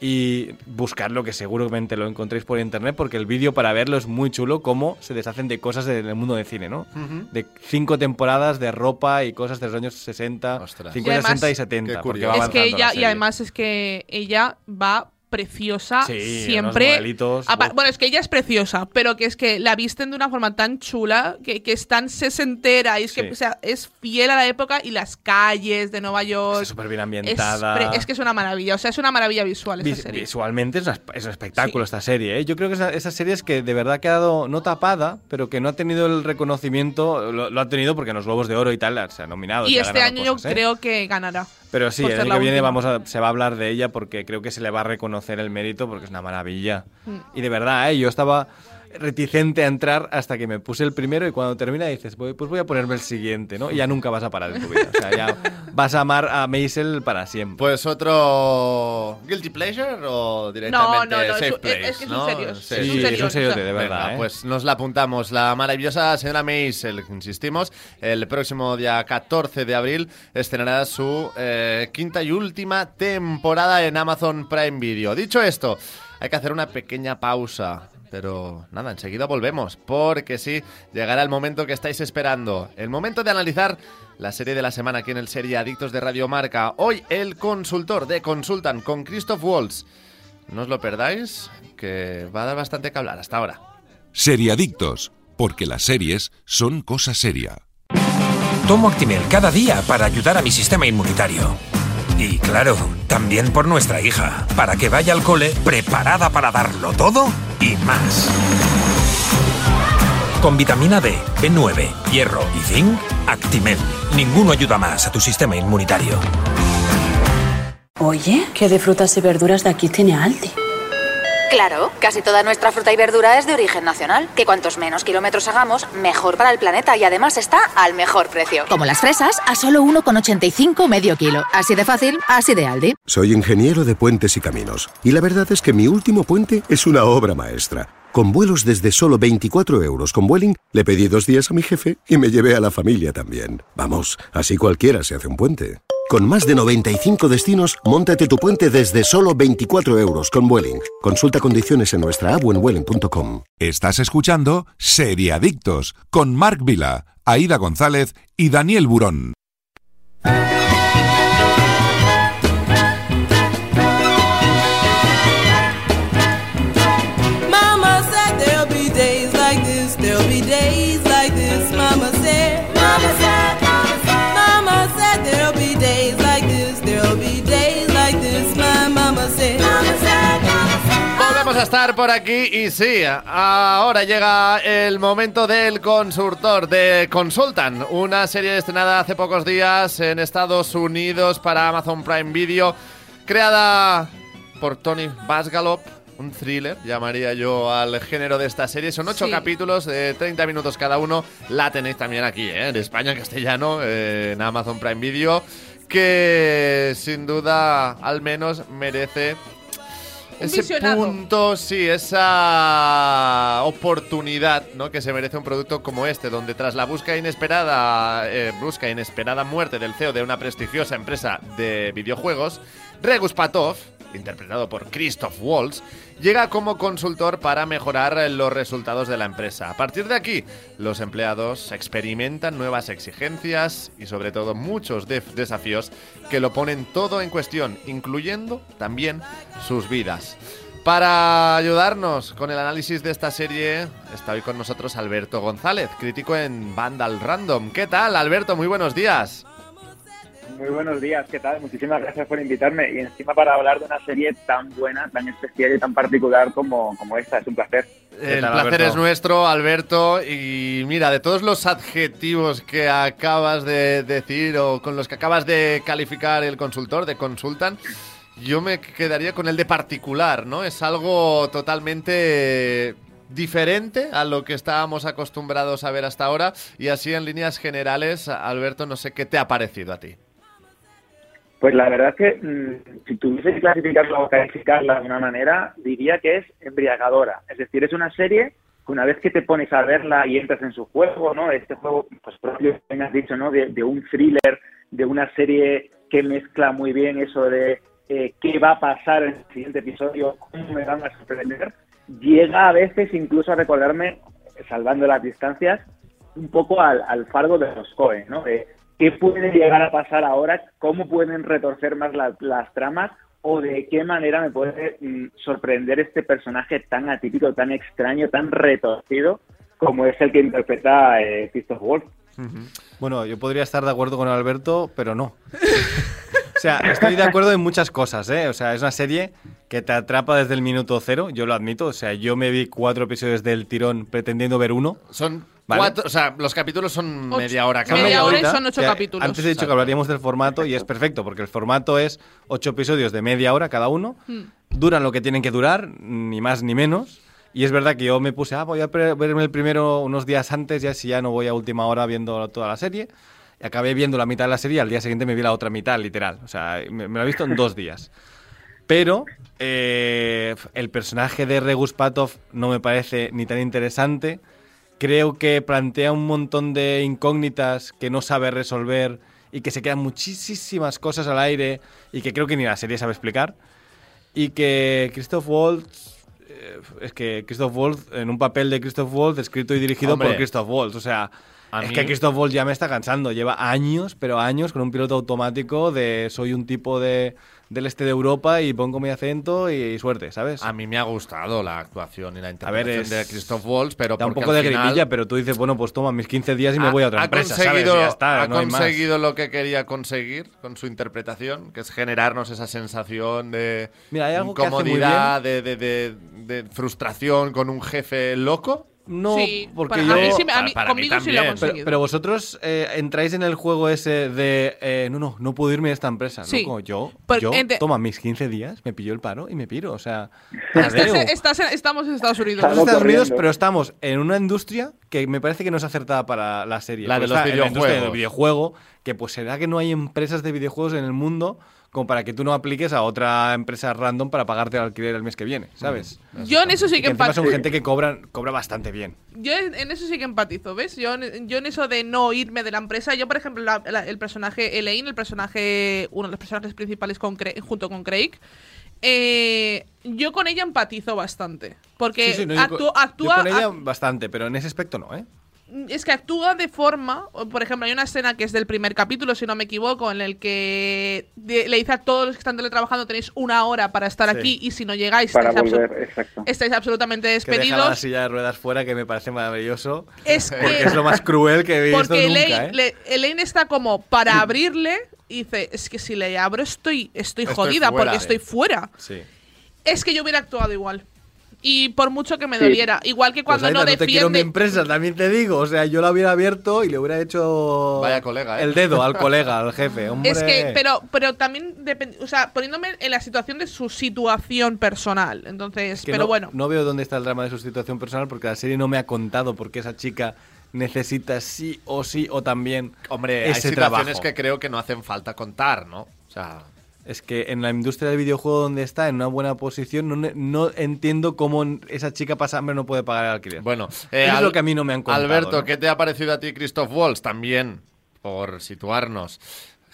Y buscarlo, que seguramente lo encontréis por internet, porque el vídeo para verlo es muy chulo, cómo se deshacen de cosas del mundo del cine, ¿no? De cinco temporadas de ropa y cosas de los años 60, Ostras. 50, Y además- 60 y Qué 70. Porque va Es que la ella, y además es que ella va preciosa Sí, siempre. bueno, es que ella es preciosa, pero que es que la visten de una forma tan chula, que, que es tan sesentera, y es que Sí. o sea, es fiel a la época y las calles de Nueva York. Está súper bien es, ambientada. es que es una maravilla, o sea, es una maravilla visual esta Vis- serie. Visualmente es, una es un espectáculo Sí. esta serie. ¿eh? Yo creo que esa, esa serie es que de verdad ha quedado no tapada, pero que no ha tenido el reconocimiento. Lo, lo ha tenido porque en los Globos de Oro y tal se ha nominado. y este año cosas, yo ¿eh? creo que ganará. Pero sí, el año que viene vamos a, se va a hablar de ella porque creo que se le va a reconocer el mérito porque es una maravilla. Mm. Y de verdad, ¿eh? yo estaba reticente a entrar hasta que me puse el primero y cuando termina dices, "Voy- pues voy a ponerme el siguiente, ¿no? Y ya nunca vas a parar en tu vida. O sea, ya [LAUGHS] vas a amar a Maisel para siempre. Pues otro Guilty Pleasure o directamente no, no, Safe es Place, es que es un ¿no? serio, Sí. es un Sí, serio, es un serio o sea. de verdad, Venga, ¿eh? pues nos la apuntamos. La maravillosa señora Maisel, insistimos, el próximo día 14 de abril estrenará su eh, quinta y última temporada en Amazon Prime Video. Dicho esto, hay que hacer una pequeña pausa. Pero nada, enseguida volvemos, porque sí, llegará el momento que estáis esperando. El momento de analizar la serie de la semana aquí en el Serie Adictos de Radio Marca. Hoy el consultor de Consultan con Christoph Waltz. No os lo perdáis, que va a dar bastante que hablar hasta ahora. Seriadictos, porque las series son cosa seria. Tomo Actimel cada día para ayudar a mi sistema inmunitario. Y claro, también por nuestra hija, para que vaya al cole preparada para darlo todo y más. Con vitamina D, B9, hierro y zinc, Actimel. Ninguno ayuda más a tu sistema inmunitario. Oye, ¿qué de frutas y verduras de aquí tiene Aldi? Claro, casi toda nuestra fruta y verdura es de origen nacional, que cuantos menos kilómetros hagamos, mejor para el planeta y además está al mejor precio. Como las fresas, a solo 1,85 medio kilo. Así de fácil, así de Aldi. Soy ingeniero de puentes y caminos, y la verdad es que mi último puente es una obra maestra. Con vuelos desde solo 24 euros con Vueling, le pedí dos días a mi jefe y me llevé a la familia también. Vamos, así cualquiera se hace un puente. Con más de 95 destinos, móntate tu puente desde solo 24 euros con Vueling. Consulta condiciones en nuestra app vueling.com. Estás escuchando Seriadictos con Marc Vila, Aida González y Daniel Burón. Estar por aquí y sí, ahora llega el momento del consultor, de Consultan, una serie estrenada hace pocos días en Estados Unidos para Amazon Prime Video, creada por Tony Basgalop, un thriller, llamaría yo al género de esta serie. Son ocho Sí. capítulos de 30 minutos cada uno. La tenéis también aquí, ¿eh? en España, en castellano, eh, en Amazon Prime Video, que sin duda al menos merece ese visionado. punto, sí, esa oportunidad, ¿no? Que se merece un producto como este, donde tras la búsqueda inesperada, eh, busca inesperada muerte del CEO de una prestigiosa empresa de videojuegos, Regus Patov, interpretado por Christoph Waltz, llega como consultor para mejorar los resultados de la empresa. A partir de aquí, los empleados experimentan nuevas exigencias y sobre todo muchos desafíos que lo ponen todo en cuestión, incluyendo también sus vidas. Para ayudarnos con el análisis de esta serie, está hoy con nosotros Alberto González, crítico en Vandal Random. ¿Qué tal, Alberto? Muy buenos días. Muy buenos días, ¿qué tal? Muchísimas gracias por invitarme y encima para hablar de una serie tan buena, tan especial y tan particular como, como esta. Es un placer. El placer es nuestro, Alberto. Y mira, de todos los adjetivos que acabas de decir o con los que acabas de calificar el consultor, de consultan, yo me quedaría con el de particular, ¿no? Es algo totalmente diferente a lo que estábamos acostumbrados a ver hasta ahora. Y así en líneas generales, Alberto, no sé qué te ha parecido a ti. Pues la verdad es que mm, si tuviese que clasificarla o calificarla de una manera, diría que es embriagadora. Es decir, es una serie que una vez que te pones a verla y entras en su juego, ¿no? Este juego, pues propio me has dicho, ¿no? De, de un thriller, de una serie que mezcla muy bien eso de eh, qué va a pasar en el siguiente episodio, cómo me van a sorprender, llega a veces incluso a recordarme, salvando las distancias, un poco al, al fardo de los ¿no? De qué puede llegar a pasar ahora, cómo pueden retorcer más la- las tramas o de qué manera me puede mm, sorprender este personaje tan atípico, tan extraño, tan retorcido como es el que interpreta eh, Christoph Waltz. Bueno, yo podría estar de acuerdo con Alberto, pero no. O sea, estoy de acuerdo en muchas cosas, ¿eh? O sea, es una serie que te atrapa desde el minuto cero, yo lo admito. O sea, yo me vi cuatro episodios del tirón pretendiendo ver uno. Son ¿Vale? cuatro, o sea, los capítulos son Ocho- media hora cada media uno. hora y son ocho capítulos. Antes he dicho que hablaríamos del formato y es perfecto, porque el formato es ocho episodios de media hora cada uno. Hmm. Duran lo que tienen que durar, ni más ni menos. Y es verdad que yo me puse, ah, voy a verme el primero unos días antes, ya si ya no voy a última hora viendo toda la serie. Y acabé viendo la mitad de la serie y al día siguiente me vi la otra mitad, literal. O sea, me, me la he visto en dos días. Pero eh, el personaje de Regus Patov no me parece ni tan interesante. Creo que plantea un montón de incógnitas que no sabe resolver y que se quedan muchísimas cosas al aire y que creo que ni la serie sabe explicar. Y que Christoph Waltz. eh, es que Christoph Waltz, en un papel de Christoph Waltz, escrito y dirigido Hombre. por Christoph Waltz. O sea, es mí- que Christoph Waltz ya me está cansando. Lleva años, pero años, con un piloto automático de soy un tipo de, del este de Europa y pongo mi acento y, suerte, ¿sabes? A mí me ha gustado la actuación y la interpretación ver, es- de Christoph Waltz, pero da un poco de al final gribilla, pero tú dices, bueno, pues toma mis 15 días y me voy a otra ha empresa, ¿sabes? conseguido, Y ya está, ha no conseguido lo que quería conseguir con su interpretación, que es generarnos esa sensación de Mira, hay algo que hace muy incomodidad, de, de- de- de frustración con un jefe loco. No, Sí, porque para- yo... a mí sí me- a mí- para mí conmigo sí lo ha también. conseguido. Pero, pero vosotros eh, entráis en el juego ese de eh, no, no, no puedo irme de esta empresa. ¿no? Sí. Como yo, Por- yo ente- toma mis 15 días, me pilló el paro y me piro. O sea, Estás- adeu. estás en- estamos en Estados Unidos. Estamos en Estados. Unidos, pero estamos en una industria que me parece que no es acertada para la serie. La de Pues los en la industria videojuegos. del videojuego, que pues será que no hay empresas de videojuegos en el mundo como para que tú no apliques a otra empresa random para pagarte el alquiler el mes que viene, ¿sabes? Yo en eso sí Y que que encima son empatizo. gente que cobran, cobra bastante bien. Yo en eso sí que empatizo, ¿ves? Yo, en- yo en eso de no irme de la empresa, yo por ejemplo, la- la- el personaje Elaine, el personaje, uno de los personajes principales con Craig- junto con Craig, eh, yo con ella empatizo bastante. Porque Sí, sí, no, yo actú- con- yo actúa, con ella bastante, pero en ese aspecto no, ¿eh? Es que actúa de forma, por ejemplo, hay una escena que es del primer capítulo, si no me equivoco, en el que de- le dice a todos los que están teletrabajando tenéis una hora para estar Sí. aquí y si no llegáis Para estáis, abso- volver, exacto. estáis absolutamente Que deja la despedidos. silla de ruedas fuera, que me parece maravilloso. Es [LAUGHS] Porque que- es lo más cruel que he visto Porque nunca, Elaine, ¿eh? le- Elaine está como para abrirle y dice, es que si le abro estoy, estoy, Estoy jodida fuera porque estoy fuera. Sí. Es que yo hubiera actuado igual. Y por mucho que me Sí. doliera. Igual que Pues, cuando Aida, no no te quiero mi defiende. empresa, también te digo. O sea, yo la hubiera abierto y le hubiera hecho Vaya colega, ¿eh? el dedo al colega, al jefe. Hombre. Es que, pero, pero también depende, o sea, poniéndome en la situación de su situación personal. Entonces, Es que pero no, bueno. No veo dónde está el drama de su situación personal porque la serie no me ha contado por qué esa chica necesita sí o sí o también Hombre, hay ese situaciones trabajo. que creo que no hacen falta contar, ¿no? O sea, Es que en la industria del videojuego donde está, en una buena posición, no, ne- no entiendo cómo esa chica pasa hambre y no puede pagar el alquiler. bueno. eh, es Al- lo que a mí no me han contado. Alberto, ¿no? ¿qué te ha parecido a ti Christoph Waltz? También, por situarnos.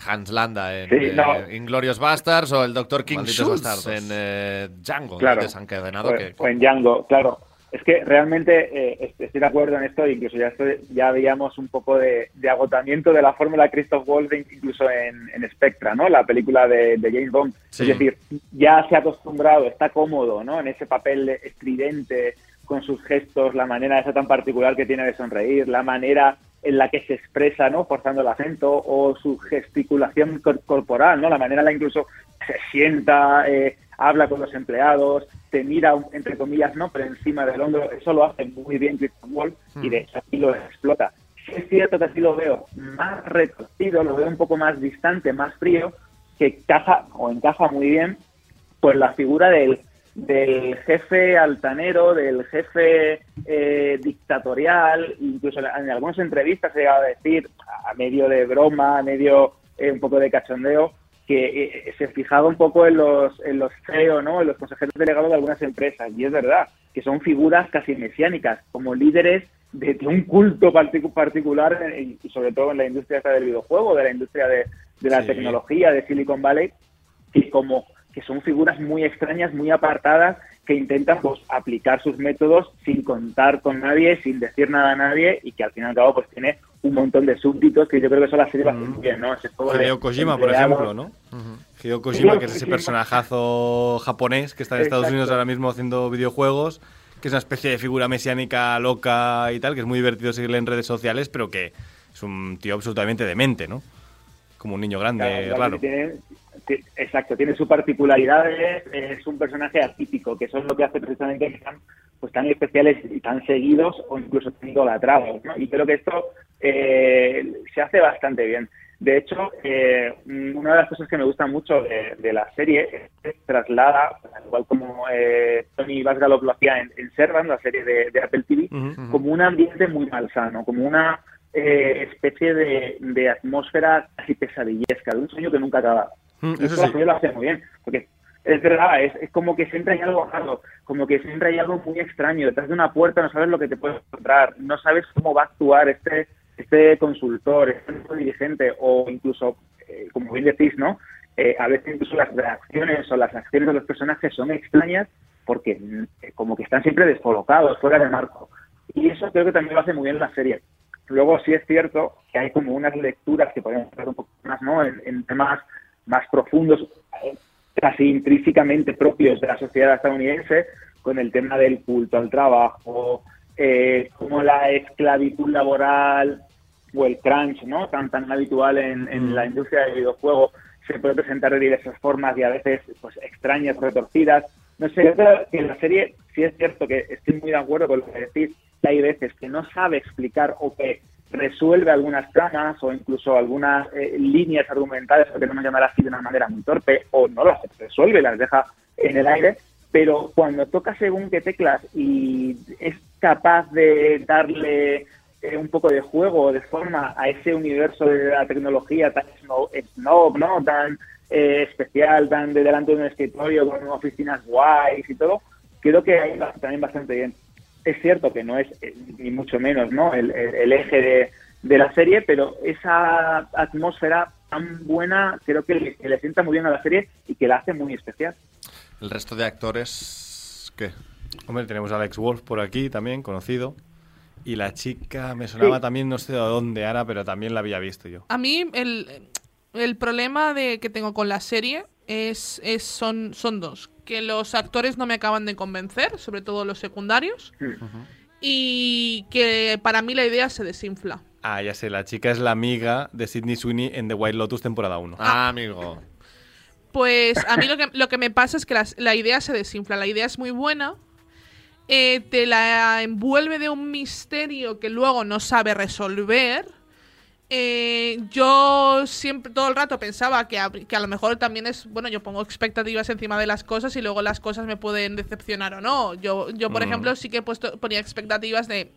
Hans Landa en Sí, eh. Inglorious Bastards o el Dr. King Schultz en eh, Django Claro. desencadenado. o, que, o en Django, claro. Es que realmente eh, est- estoy de acuerdo en esto, incluso ya estoy- ya veíamos un poco de, de agotamiento de la fórmula Christoph Waltz incluso en, en Spectra, ¿no? La película de, de James Bond. Sí. Es decir, ya se ha acostumbrado, está cómodo, ¿no? En ese papel estridente, con sus gestos, la manera esa tan particular que tiene de sonreír, la manera en la que se expresa, ¿no? Forzando el acento o su gesticulación cor- corporal, ¿no? La manera en la que incluso se sienta, eh, habla con los empleados, te mira, entre comillas, ¿no? Pero encima del hombro, eso lo hace muy bien Christian Wolf y de hecho aquí lo explota. Sí es cierto que así lo veo más retorcido, lo veo un poco más distante, más frío, que encaja o encaja muy bien pues la figura del, del jefe altanero, del jefe eh, dictatorial, incluso en algunas entrevistas se ha llegado a decir, a medio de broma, a medio eh, un poco de cachondeo, que eh, se fijaba un poco en los, en los CEO, ¿no? en los consejeros delegados de algunas empresas, y es verdad, que son figuras casi mesiánicas, como líderes de, de un culto particu- particular, eh, y sobre todo en la industria del videojuego, de la industria de, de la Sí. tecnología, de Silicon Valley, que como que son figuras muy extrañas, muy apartadas, que intentan pues aplicar sus métodos sin contar con nadie, sin decir nada a nadie, y que al fin y al cabo pues tiene un montón de súbditos que yo creo que eso la serie va a hacer muy bien, ¿no? Hideo Kojima, por ejemplo, ¿no? Hideo Kojima, que es ese personajazo japonés que está en Estados Exacto. Unidos ahora mismo haciendo videojuegos, que es una especie de figura mesiánica loca y tal, que es muy divertido seguirle en redes sociales, pero que es un tío absolutamente demente, ¿no? Como un niño grande, Claro, raro. tiene- exacto, tiene sus particularidades, es un personaje atípico, que eso es lo que hace precisamente que sean pues, tan especiales y tan seguidos o incluso tan idolatrados. ¿no? Y creo que esto eh, se hace bastante bien. De hecho, eh, una de las cosas que me gusta mucho de, de la serie es que traslada, al igual como eh, Tony Basgalop lo hacía en, en la serie de, de Apple TV, Ujú. como un ambiente muy malsano, como una eh, especie de, de atmósfera casi pesadillesca, de un sueño que nunca acaba. Mm, eso sí. lo hace muy bien, porque es verdad, es, es como que siempre hay algo raro, como que siempre hay algo muy extraño. Detrás de una puerta no sabes lo que te puedes encontrar, no sabes cómo va a actuar este este consultor, este dirigente, o incluso, eh, como bien decís, ¿no? Eh, a veces incluso las reacciones o las acciones de los personajes son extrañas porque eh, como que están siempre descolocados, fuera de marco. Y eso creo que también lo hace muy bien la serie. Luego sí es cierto que hay como unas lecturas que podemos hacer un poco más, ¿no? En, temas más profundos, casi intrínsecamente propios de la sociedad estadounidense, con el tema del culto al trabajo, eh, como la esclavitud laboral o el crunch, ¿no? Tan tan habitual en, en la industria del videojuego se puede presentar de diversas formas y a veces pues extrañas, retorcidas. No sé, yo creo que en la serie sí es cierto que estoy muy de acuerdo con lo que decís, hay veces que no sabe explicar o que resuelve algunas tramas o incluso algunas eh, líneas argumentales, por queremos llamar así de una manera muy torpe, o no las resuelve, las deja en el aire, pero cuando toca según qué teclas y es capaz de darle eh, un poco de juego o de forma a ese universo de la tecnología tan snob, snob, ¿no? tan eh, especial, tan de delante de un escritorio con oficinas guays y todo, creo que ahí también bastante bien. Es cierto que no es eh, ni mucho menos no el, el- el eje de, de la serie, pero esa atmósfera tan buena creo que le, que le sienta muy bien a la serie y que la hace muy especial. El resto de actores, ¿qué? Hombre, tenemos a Alex Wolf por aquí también, conocido. Y la chica me sonaba Sí. también, no sé de dónde era, pero también la había visto yo. A mí el, el problema de, que tengo con la serie es, es son, son dos. Que los actores no me acaban de convencer, sobre todo los secundarios. Y que para mí la idea se desinfla. Ah, ya sé, la chica es la amiga de Sidney Sweeney en The White Lotus temporada 1. Ah, amigo. Pues a mí lo que, lo que me pasa es que las- la idea se desinfla. La idea es muy buena, eh, te la envuelve de un misterio que luego no sabe resolver. Eh, yo siempre, todo el rato pensaba que a, que a lo mejor también es, bueno, yo pongo expectativas encima de las cosas y luego las cosas me pueden decepcionar o no. Yo, yo por Mm. ejemplo, sí que he puesto, ponía expectativas de,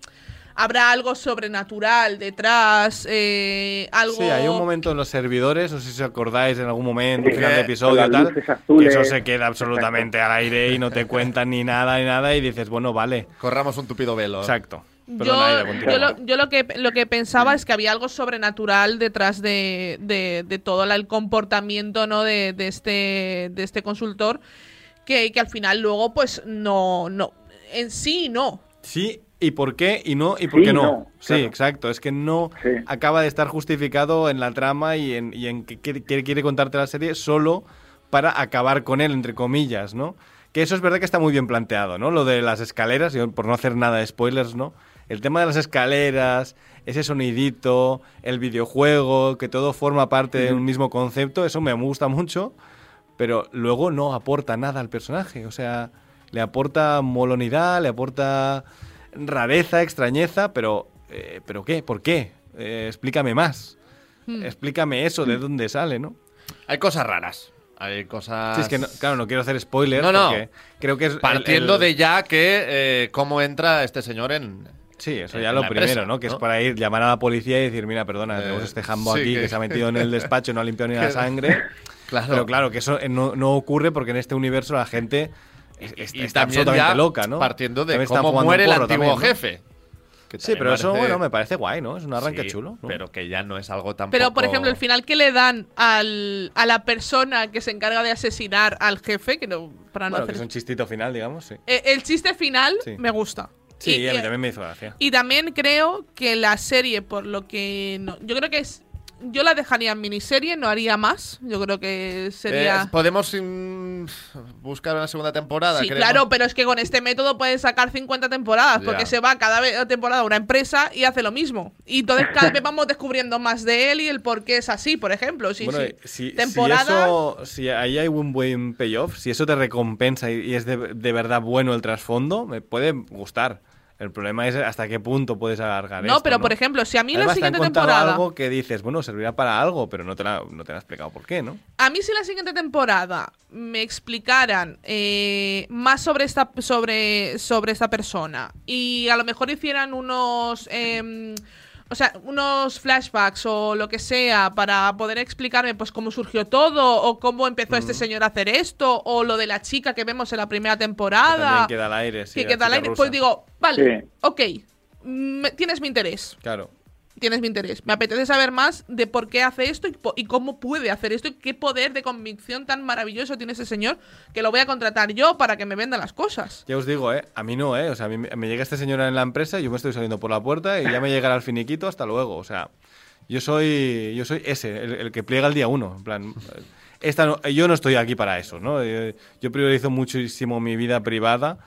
habrá algo sobrenatural detrás, eh, algo... Sí, hay un momento en los servidores, no sé si os acordáis en algún momento, Sí, final de episodio y tal, que eso se queda absolutamente al aire y no te cuentan ni nada ni nada y dices, bueno, vale. Corramos un tupido velo. Exacto. Perdona, Yo, yo, lo, yo lo que lo que pensaba es que había algo sobrenatural detrás de, de, de todo la- el comportamiento ¿no? de, de este de este consultor que, que al final luego pues no no en sí no Sí, y por qué y no y por Sí, qué no. no, sí, claro. exacto. Es que no acaba de estar justificado en la trama y en, y en que quiere, contarte la serie solo para acabar con él, entre comillas, ¿no? Que eso es verdad que está muy bien planteado, ¿no? Lo de las escaleras, por no hacer nada de spoilers, ¿no? El tema de las escaleras, ese sonidito, el videojuego, que todo forma parte de un mismo concepto, eso me gusta mucho, pero luego no aporta nada al personaje. O sea, le aporta molonidad, le aporta rareza, extrañeza, pero, eh, ¿pero qué? ¿Por qué? Eh, explícame más. Hmm. Explícame eso, de dónde sale, ¿no? Hay cosas raras. Hay cosas. Sí, es que, no- claro, no quiero hacer spoilers No, no. porque creo que es... el- Partiendo el- de ya que eh, cómo entra este señor en. Sí, eso en ya lo empresa, primero, ¿no? Que es para ir, llamar a la policía y decir, mira, perdona, Eh, tenemos este jambo sí, aquí que... que- se ha [LAUGHS] metido en el despacho, no ha limpiado ni la sangre. [LAUGHS] Claro. Pero claro, que eso eh, no, no ocurre porque en este universo la gente es- es- Y está también absolutamente ya loca, ¿no? partiendo de También cómo muere el antiguo también, ¿no? jefe. Sí, pero eso, bueno, me parece guay, ¿no? Es un arranque Sí, chulo. ¿no? Pero que ya no es algo tan pero por ejemplo el final que le dan al, a la persona que se encarga de asesinar al jefe que no para no Bueno, que hacer es un chistito final, digamos, sí. Eh, el chiste final Sí. me gusta Sí, Y- a mí también me hizo gracia. Y también creo que la serie, por lo que. no- yo creo que es. Yo la dejaría en miniserie, no haría más. Yo creo que sería. Eh, Podemos mm, buscar una segunda temporada. Sí, creemos? claro, pero es que con este método puedes sacar 50 temporadas, Ya. porque se va cada vez- temporada a una empresa y hace lo mismo. Y entonces cada vez [LAUGHS] vamos descubriendo más de él y el por qué es así, por ejemplo. Sí, bueno, sí. eh, si, si temporada. eso, si ahí hay un buen payoff, si eso te recompensa y, y es de, de verdad bueno el trasfondo, me puede gustar. El problema es hasta qué punto puedes alargar no, esto, pero por ejemplo, si a mí la Además, te han siguiente temporada. algo que dices, bueno, servirá para algo, pero no te, la, no te han explicado por qué, ¿no? A mí si la siguiente temporada me explicaran eh, más sobre esta sobre sobre esta persona y a lo mejor hicieran unos em, o sea, unos flashbacks o lo que sea para poder explicarme pues cómo surgió todo o cómo empezó este señor a hacer esto o lo de la chica que vemos en la primera temporada También queda al aire, sí, que queda al aire, rusa. pues digo, vale, Sí. ok, me- tienes mi interés Claro. Tienes mi interés. Me apetece saber más de por qué hace esto y, y cómo puede hacer esto y qué poder de convicción tan maravilloso tiene ese señor que lo voy a contratar yo para que me venda las cosas. Ya os digo, ¿eh? A mí no, ¿eh? O sea, a mí me llega este señor en la empresa y yo me estoy saliendo por la puerta y ya me llegará el finiquito hasta luego. O sea, yo soy yo soy ese, el, el que pliega el día uno. En plan, esta no- yo no estoy aquí para eso, ¿no? Eh, Yo priorizo muchísimo mi vida privada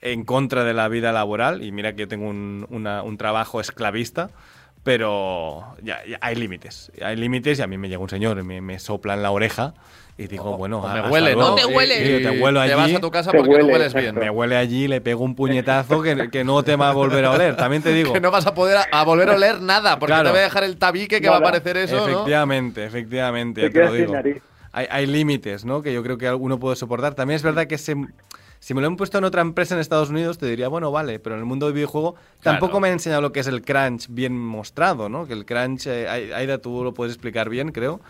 en contra de la vida laboral y mira que yo tengo un, una- un trabajo esclavista. Pero ya, ya hay límites, hay límites y a mí me llega un señor y me, me sopla en la oreja y digo, bueno, o me huele, ¿no? luego. Te huele. Sí, te Y huelo te allí. vas a tu casa Te porque no huele, hueles bien. Me huele allí, le pego un puñetazo que, que no te va a volver a oler. También te [LAUGHS] digo. Que no vas a poder a, a volver a oler nada, porque Claro. te voy a dejar el tabique que va a aparecer eso, ¿no? Efectivamente, efectivamente, Te ya te lo digo. Hay, hay límites, ¿no? Que yo creo que alguno puede soportar. También es verdad que se- si me lo han puesto en otra empresa en Estados Unidos, te diría, bueno, vale, pero en el mundo del videojuego tampoco Claro. me ha enseñado lo que es el crunch bien mostrado, ¿no? Que el crunch, eh, Ai- Aida, tú lo puedes explicar bien, creo,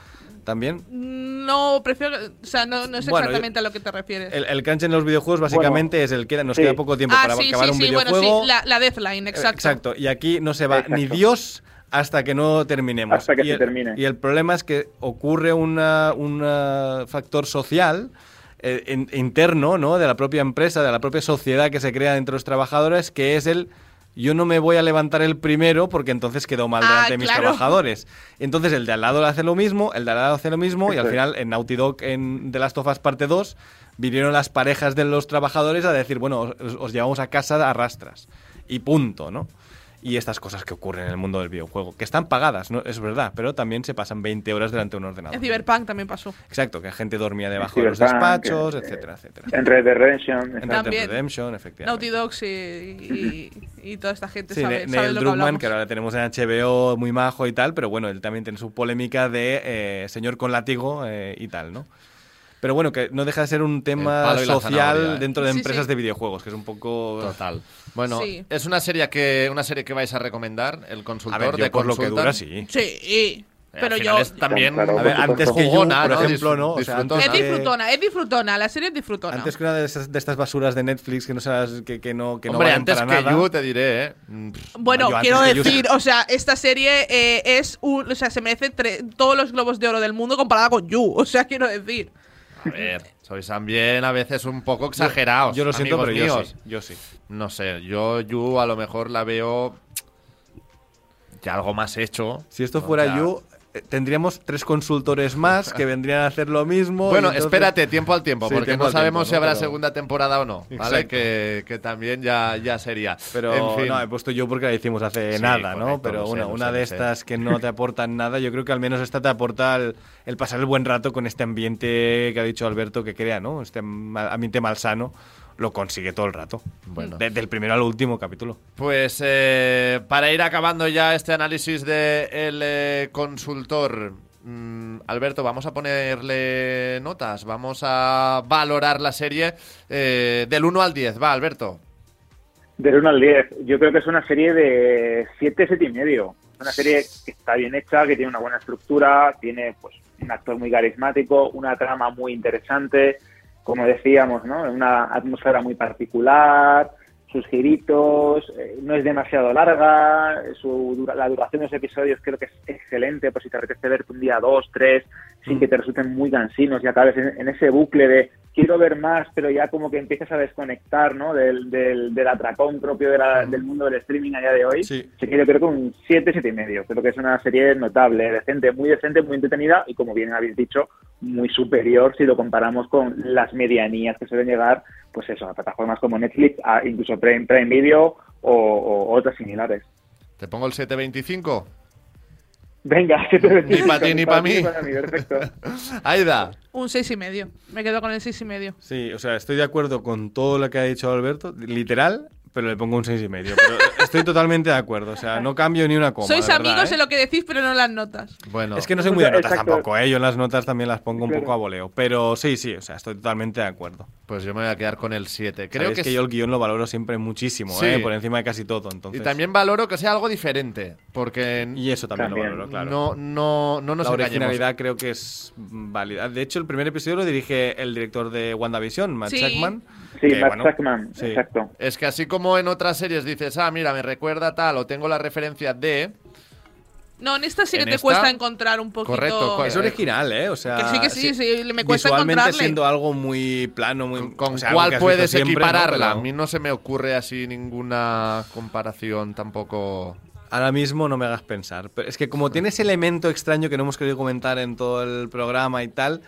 también. No, prefiero, o sea, no, no sé Bueno, exactamente a lo que te refieres. El, el crunch en los videojuegos básicamente es el que nos sí. queda poco tiempo ah, para sí, acabar sí, un sí, bueno, videojuego. sí, la, la deadline, Eh, exacto. Exacto, y aquí no se va Exacto. ni Dios hasta que no terminemos. Hasta que y se el, termine. Y el problema es que ocurre una- un factor social eh, in- interno, ¿no? De la propia empresa, de la propia sociedad que se crea entre los trabajadores, que es el yo no me voy a levantar el primero porque entonces quedo mal Ah, delante de mis claro. trabajadores. Entonces el de al lado le hace lo mismo, el de al lado hace lo mismo y al final en Naughty Dog en The Last of Us parte 2 vinieron las parejas de los trabajadores a decir, bueno, os, os llevamos a casa a rastras y punto, ¿no? Y estas cosas que ocurren en el mundo del videojuego, que están pagadas, ¿no? es verdad, pero también se pasan 20 horas delante de un ordenador. En Cyberpunk también pasó. Exacto, que la gente dormía debajo de los despachos, eh, etcétera, etcétera. En Red Dead Redemption. En Red Dead. Redemption, efectivamente. Naughty Dogs y, y- y toda esta gente Sí, sabe, sabe lo que Druckmann, hablamos. que ahora le tenemos en HBO muy majo y tal, pero bueno, él también tiene su polémica de eh, señor con látigo eh, y tal, ¿no? Pero bueno, que no deja de ser un tema social ¿eh? dentro de Sí, empresas sí. de videojuegos, que es un poco... Total. Bueno, Sí. es una serie que una serie que vais a recomendar, el consultor A ver, yo de por lo que dura, sí. Sí, pero al yo... también Claro, A ver, antes que You, Jugona, por ¿no? ejemplo, ¿no? O sea, Es disfrutona, es disfrutona, la serie es disfrutona. Antes que una de, esas- de estas basuras de Netflix que no sabes que, que no que no Hombre, valen antes para que nada. You te diré, ¿eh? Mm, Bueno, Yo quiero You- decir, o sea, esta serie eh, es un, o sea, se merece tre- todos los globos de oro del mundo comparada con You, o sea, quiero decir. A ver, sois también a veces un poco exagerados. Yo lo siento, pero yo míos. sí, yo sí. No sé, yo You a lo mejor la veo ya algo más hecho. Si esto fuera Ya. Eh, tendríamos tres consultores más que vendrían a hacer lo mismo. Bueno, entonces- espérate, tiempo al tiempo, Sí, porque tiempo no sabemos tiempo, si habrá Pero- segunda temporada o no, ¿vale? Que, que también ya, ya sería. Pero en fin. no, he puesto yo porque la hicimos hace Sí, nada, ¿no? correcto, Pero sé, una, una sé, de sé. estas que no te aportan [LAUGHS] nada, yo creo que al menos esta te aporta el, el pasar el buen rato con este ambiente que ha dicho Alberto que crea, ¿no? Este ambiente malsano lo consigue todo el rato. Bueno. Desde el primero al último capítulo. Pues eh, para ir acabando ya este análisis de el eh, consultor, mm, Alberto, vamos a ponerle notas, vamos a valorar la serie eh, del 1 al 10. Va, Alberto. Del 1 al 10. Yo creo que es una serie de 7, 7 y medio. Una serie que está bien hecha, que tiene una buena estructura, tiene pues un actor muy carismático, una trama muy interesante, como decíamos, ¿no? Una atmósfera muy particular, sus giritos, eh, no es demasiado larga, su dura- la duración de los episodios creo que es excelente, por si te apetece verte un día, dos, tres, sin que te resulten muy cansinos y acabes en, en ese bucle de quiero ver más, pero ya como que empiezas a desconectar, ¿no? Del, del, del atracón propio de la- del mundo del streaming a día de hoy. Sí. Que yo creo que un 7, 7 y medio. Creo que es una serie notable, decente, muy decente, muy entretenida y como bien habéis dicho, muy superior si lo comparamos con las medianías que suelen llegar, pues eso, a plataformas como Netflix, a incluso Prime, Prime Video o, o otras similares. ¿Te pongo el 725? Venga, [LAUGHS] 7, Ni pa' ti ni pa' mí. Perfecto. [LAUGHS] Aida. Un seis y medio. Me quedo con el seis y medio. Sí, o sea, estoy de acuerdo con todo lo que ha dicho Alberto, literal, pero le pongo un seis y medio. Pero estoy totalmente de acuerdo, o sea, no cambio ni una coma. Sois de verdad, amigos ¿eh? en lo que decís, pero no las notas. Bueno, Es que no soy muy de notas Exacto. tampoco, ¿eh? Yo en las notas también las pongo un Claro. poco a voleo. Pero sí, sí, o sea, estoy totalmente de acuerdo. pues yo me voy a quedar con el 7. Creo que, que, es- yo el guion lo valoro siempre muchísimo, Sí. ¿eh? Por encima de casi todo, entonces... Y también valoro que sea algo diferente, porque Y eso también, También. lo valoro, claro. no, no, no nos la engañemos. originalidad creo que es válida. De hecho, el primer episodio lo dirige el director de WandaVision, Matt Sí. Jackman. Sí, que, Matt bueno, sí. exacto. Es que así como en otras series dices, ah, mira, me recuerda tal, o tengo la referencia de. No, en esta sí que te esta- cuesta encontrar un poquito. Correcto, co- Es original, ¿eh? O sea, Que sí, que sí, sí, me cuesta visualmente encontrarle. siendo algo muy plano, muy... ¿Con o sea, algo cuál puedes equipararla? Pero A mí no se me ocurre así ninguna comparación tampoco. Ahora mismo no me hagas pensar. Pero es que como tiene ese elemento extraño que no hemos querido comentar en todo el programa y tal,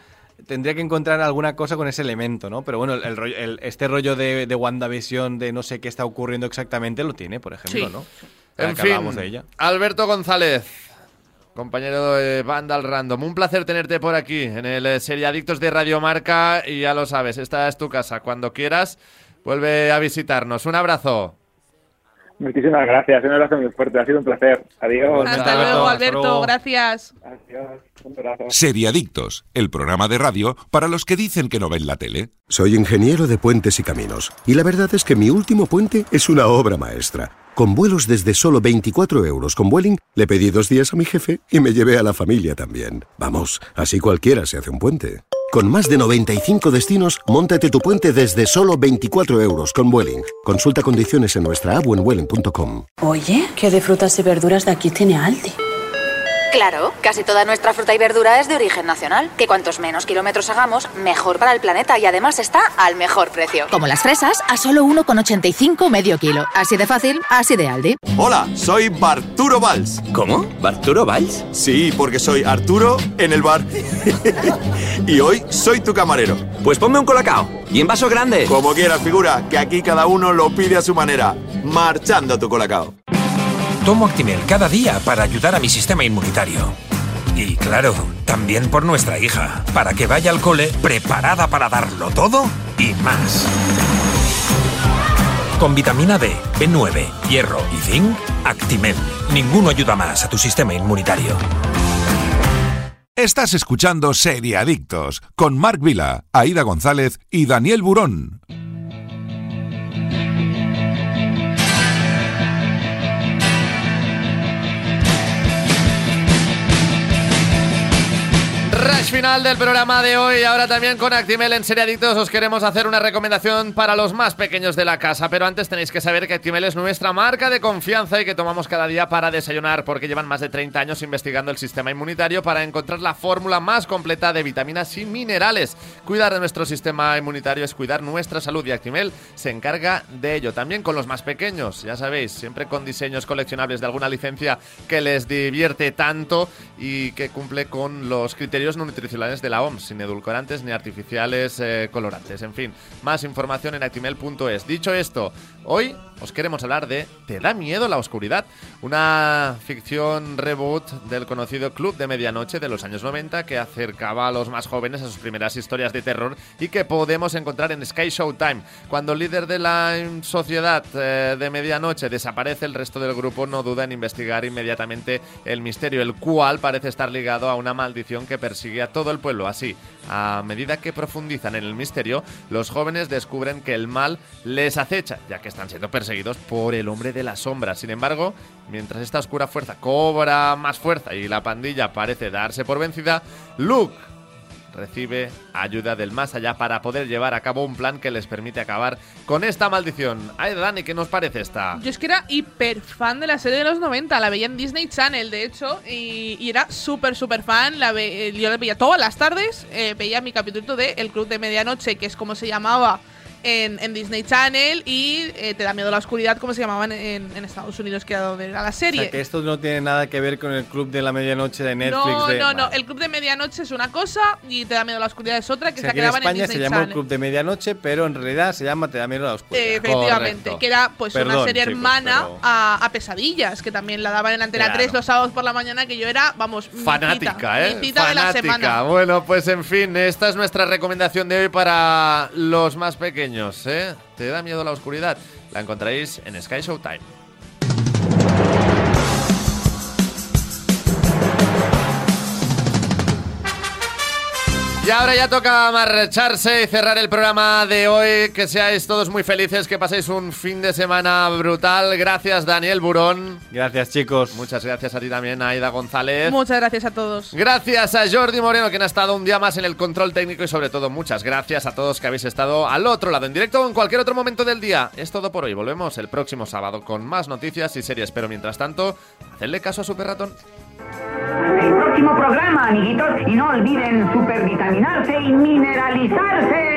tendría que encontrar alguna cosa con ese elemento, ¿no? Pero bueno, el, el rollo- el- este rollo de, de WandaVision, de no sé qué está ocurriendo exactamente, lo tiene, por ejemplo, Sí. ¿no? En que fin, hablábamos de ella. Alberto González, compañero de Vandal Random. Un placer tenerte por aquí en el eh, Seriadictos de Radio Marca y ya lo sabes, esta es tu casa. Cuando quieras, vuelve a visitarnos. Un abrazo. Muchísimas gracias, un abrazo muy fuerte, ha sido un placer. Adiós. Hasta Alberto, luego, hasta Alberto. luego. Gracias. Adiós, un abrazo. Seriadictos, el programa de radio para los que dicen que no ven la tele. Soy ingeniero de puentes y caminos, y la verdad es que mi último puente es una obra maestra. Con vuelos desde solo 24 euros con Vueling, le pedí dos días a mi jefe y me llevé a la familia también. Vamos, así cualquiera se hace un puente. Con más de 95 destinos, móntate tu puente desde solo 24 euros con Vueling. Consulta condiciones en nuestra app. Oye, ¿qué de frutas y verduras de aquí tiene Aldi? Claro, casi toda nuestra fruta y verdura es de origen nacional. Que cuantos menos kilómetros hagamos, mejor para el planeta y además está al mejor precio. Como las fresas, a solo 1,85 medio kilo. Así de fácil, así de Aldi. Hola, soy Barturo Valls. ¿Cómo? ¿Barturo Valls? Sí, porque soy Arturo en el bar. [LAUGHS] y hoy soy tu camarero. Pues ponme un colacao. Y en vaso grande. Como quieras, figura, que aquí cada uno lo pide a su manera. Marchando a tu colacao. Tomo Actimel cada día para ayudar a mi sistema inmunitario. Y claro, también por nuestra hija, para que vaya al cole preparada para darlo todo y más. Con vitamina D, B9, hierro y zinc, Actimel. Ninguno ayuda más a tu sistema inmunitario. Estás escuchando Seriadictos con Marc Vila, Aida González y Daniel Burón. Rush final del programa de hoy. Ahora también con Actimel en Seriadictos os queremos hacer una recomendación para los más pequeños de la casa. Pero antes tenéis que saber que Actimel es nuestra marca de confianza y que tomamos cada día para desayunar porque llevan más de 30 años investigando el sistema inmunitario para encontrar la fórmula más completa de vitaminas y minerales. Cuidar de nuestro sistema inmunitario es cuidar nuestra salud y Actimel se encarga de ello. También con los más pequeños, ya sabéis, siempre con diseños coleccionables de alguna licencia que les divierte tanto y que cumple con los criterios nutricionales de la OMS, sin edulcorantes ni artificiales eh, colorantes. En fin, más información en actimel.es. Dicho esto, hoy os queremos hablar de ¿Te da miedo la oscuridad? Una ficción reboot del conocido Club de Medianoche de los años 90 que acercaba a los más jóvenes a sus primeras historias de terror y que podemos encontrar en Sky Showtime. Cuando el líder de la sociedad eh, de Medianoche desaparece, el resto del grupo no duda en investigar inmediatamente el misterio, el cual parece estar ligado a una maldición que persigue a todo el pueblo. Así, a medida que profundizan en el misterio, los jóvenes descubren que el mal les acecha, ya que están siendo perseguidos por el hombre de la sombra. Sin embargo, mientras esta oscura fuerza cobra más fuerza y la pandilla parece darse por vencida, Luke recibe ayuda del más allá para poder llevar a cabo un plan que les permite acabar con esta maldición. Ay, Dani, ¿qué nos parece esta? Yo es que era hiper fan de la serie de los 90, la veía en Disney Channel, de hecho, y, era súper, súper fan. La ve- eh, yo la veía todas las tardes, eh, veía mi capítulo de El Club de Medianoche, que es como se llamaba en, en Disney Channel, y eh, Te da miedo la oscuridad, como se llamaban en, en Estados Unidos, que era donde era la O serie. sea, que esto no tiene nada que ver con el club de la medianoche de Netflix. no, de- no, no. El Club de Medianoche es una cosa y Te da miedo la oscuridad es otra, que O sea, se en quedaban en, España Disney se llama el club de medianoche, pero en realidad se llama Te da miedo la oscuridad. Eh, efectivamente, Correcto. que era pues una serie chicos, hermana pero- a, a Pesadillas, que también la daban en Antena Claro. 3 los sábados por la mañana, que yo era, vamos, mi Fanática, cita, ¿eh? mi cita de la Fanática. semana. Bueno, pues en fin, esta es nuestra recomendación de hoy para los más pequeños, ¿eh? ¿Te da miedo la oscuridad? La encontraréis en Sky Showtime. Y ahora ya toca marcharse y cerrar el programa de hoy. Que seáis todos muy felices, que paséis un fin de semana brutal. Gracias, Daniel Burón. Gracias, chicos. Muchas gracias a ti también, Aida González. Muchas gracias a todos. Gracias a Jordi Moreno, que ha estado un día más en el control técnico y sobre todo muchas gracias a todos que habéis estado al otro lado, en directo o en cualquier otro momento del día. Es todo por hoy. Volvemos el próximo sábado con más noticias y series, pero mientras tanto, hacedle caso a Super Ratón. El próximo programa, amiguitos, y no olviden supervitaminarse y mineralizarse.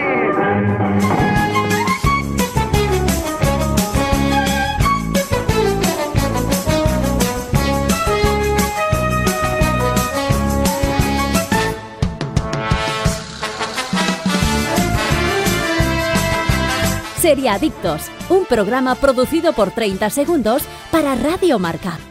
Seriadictos, un programa producido por 30 segundos para Radio Marca.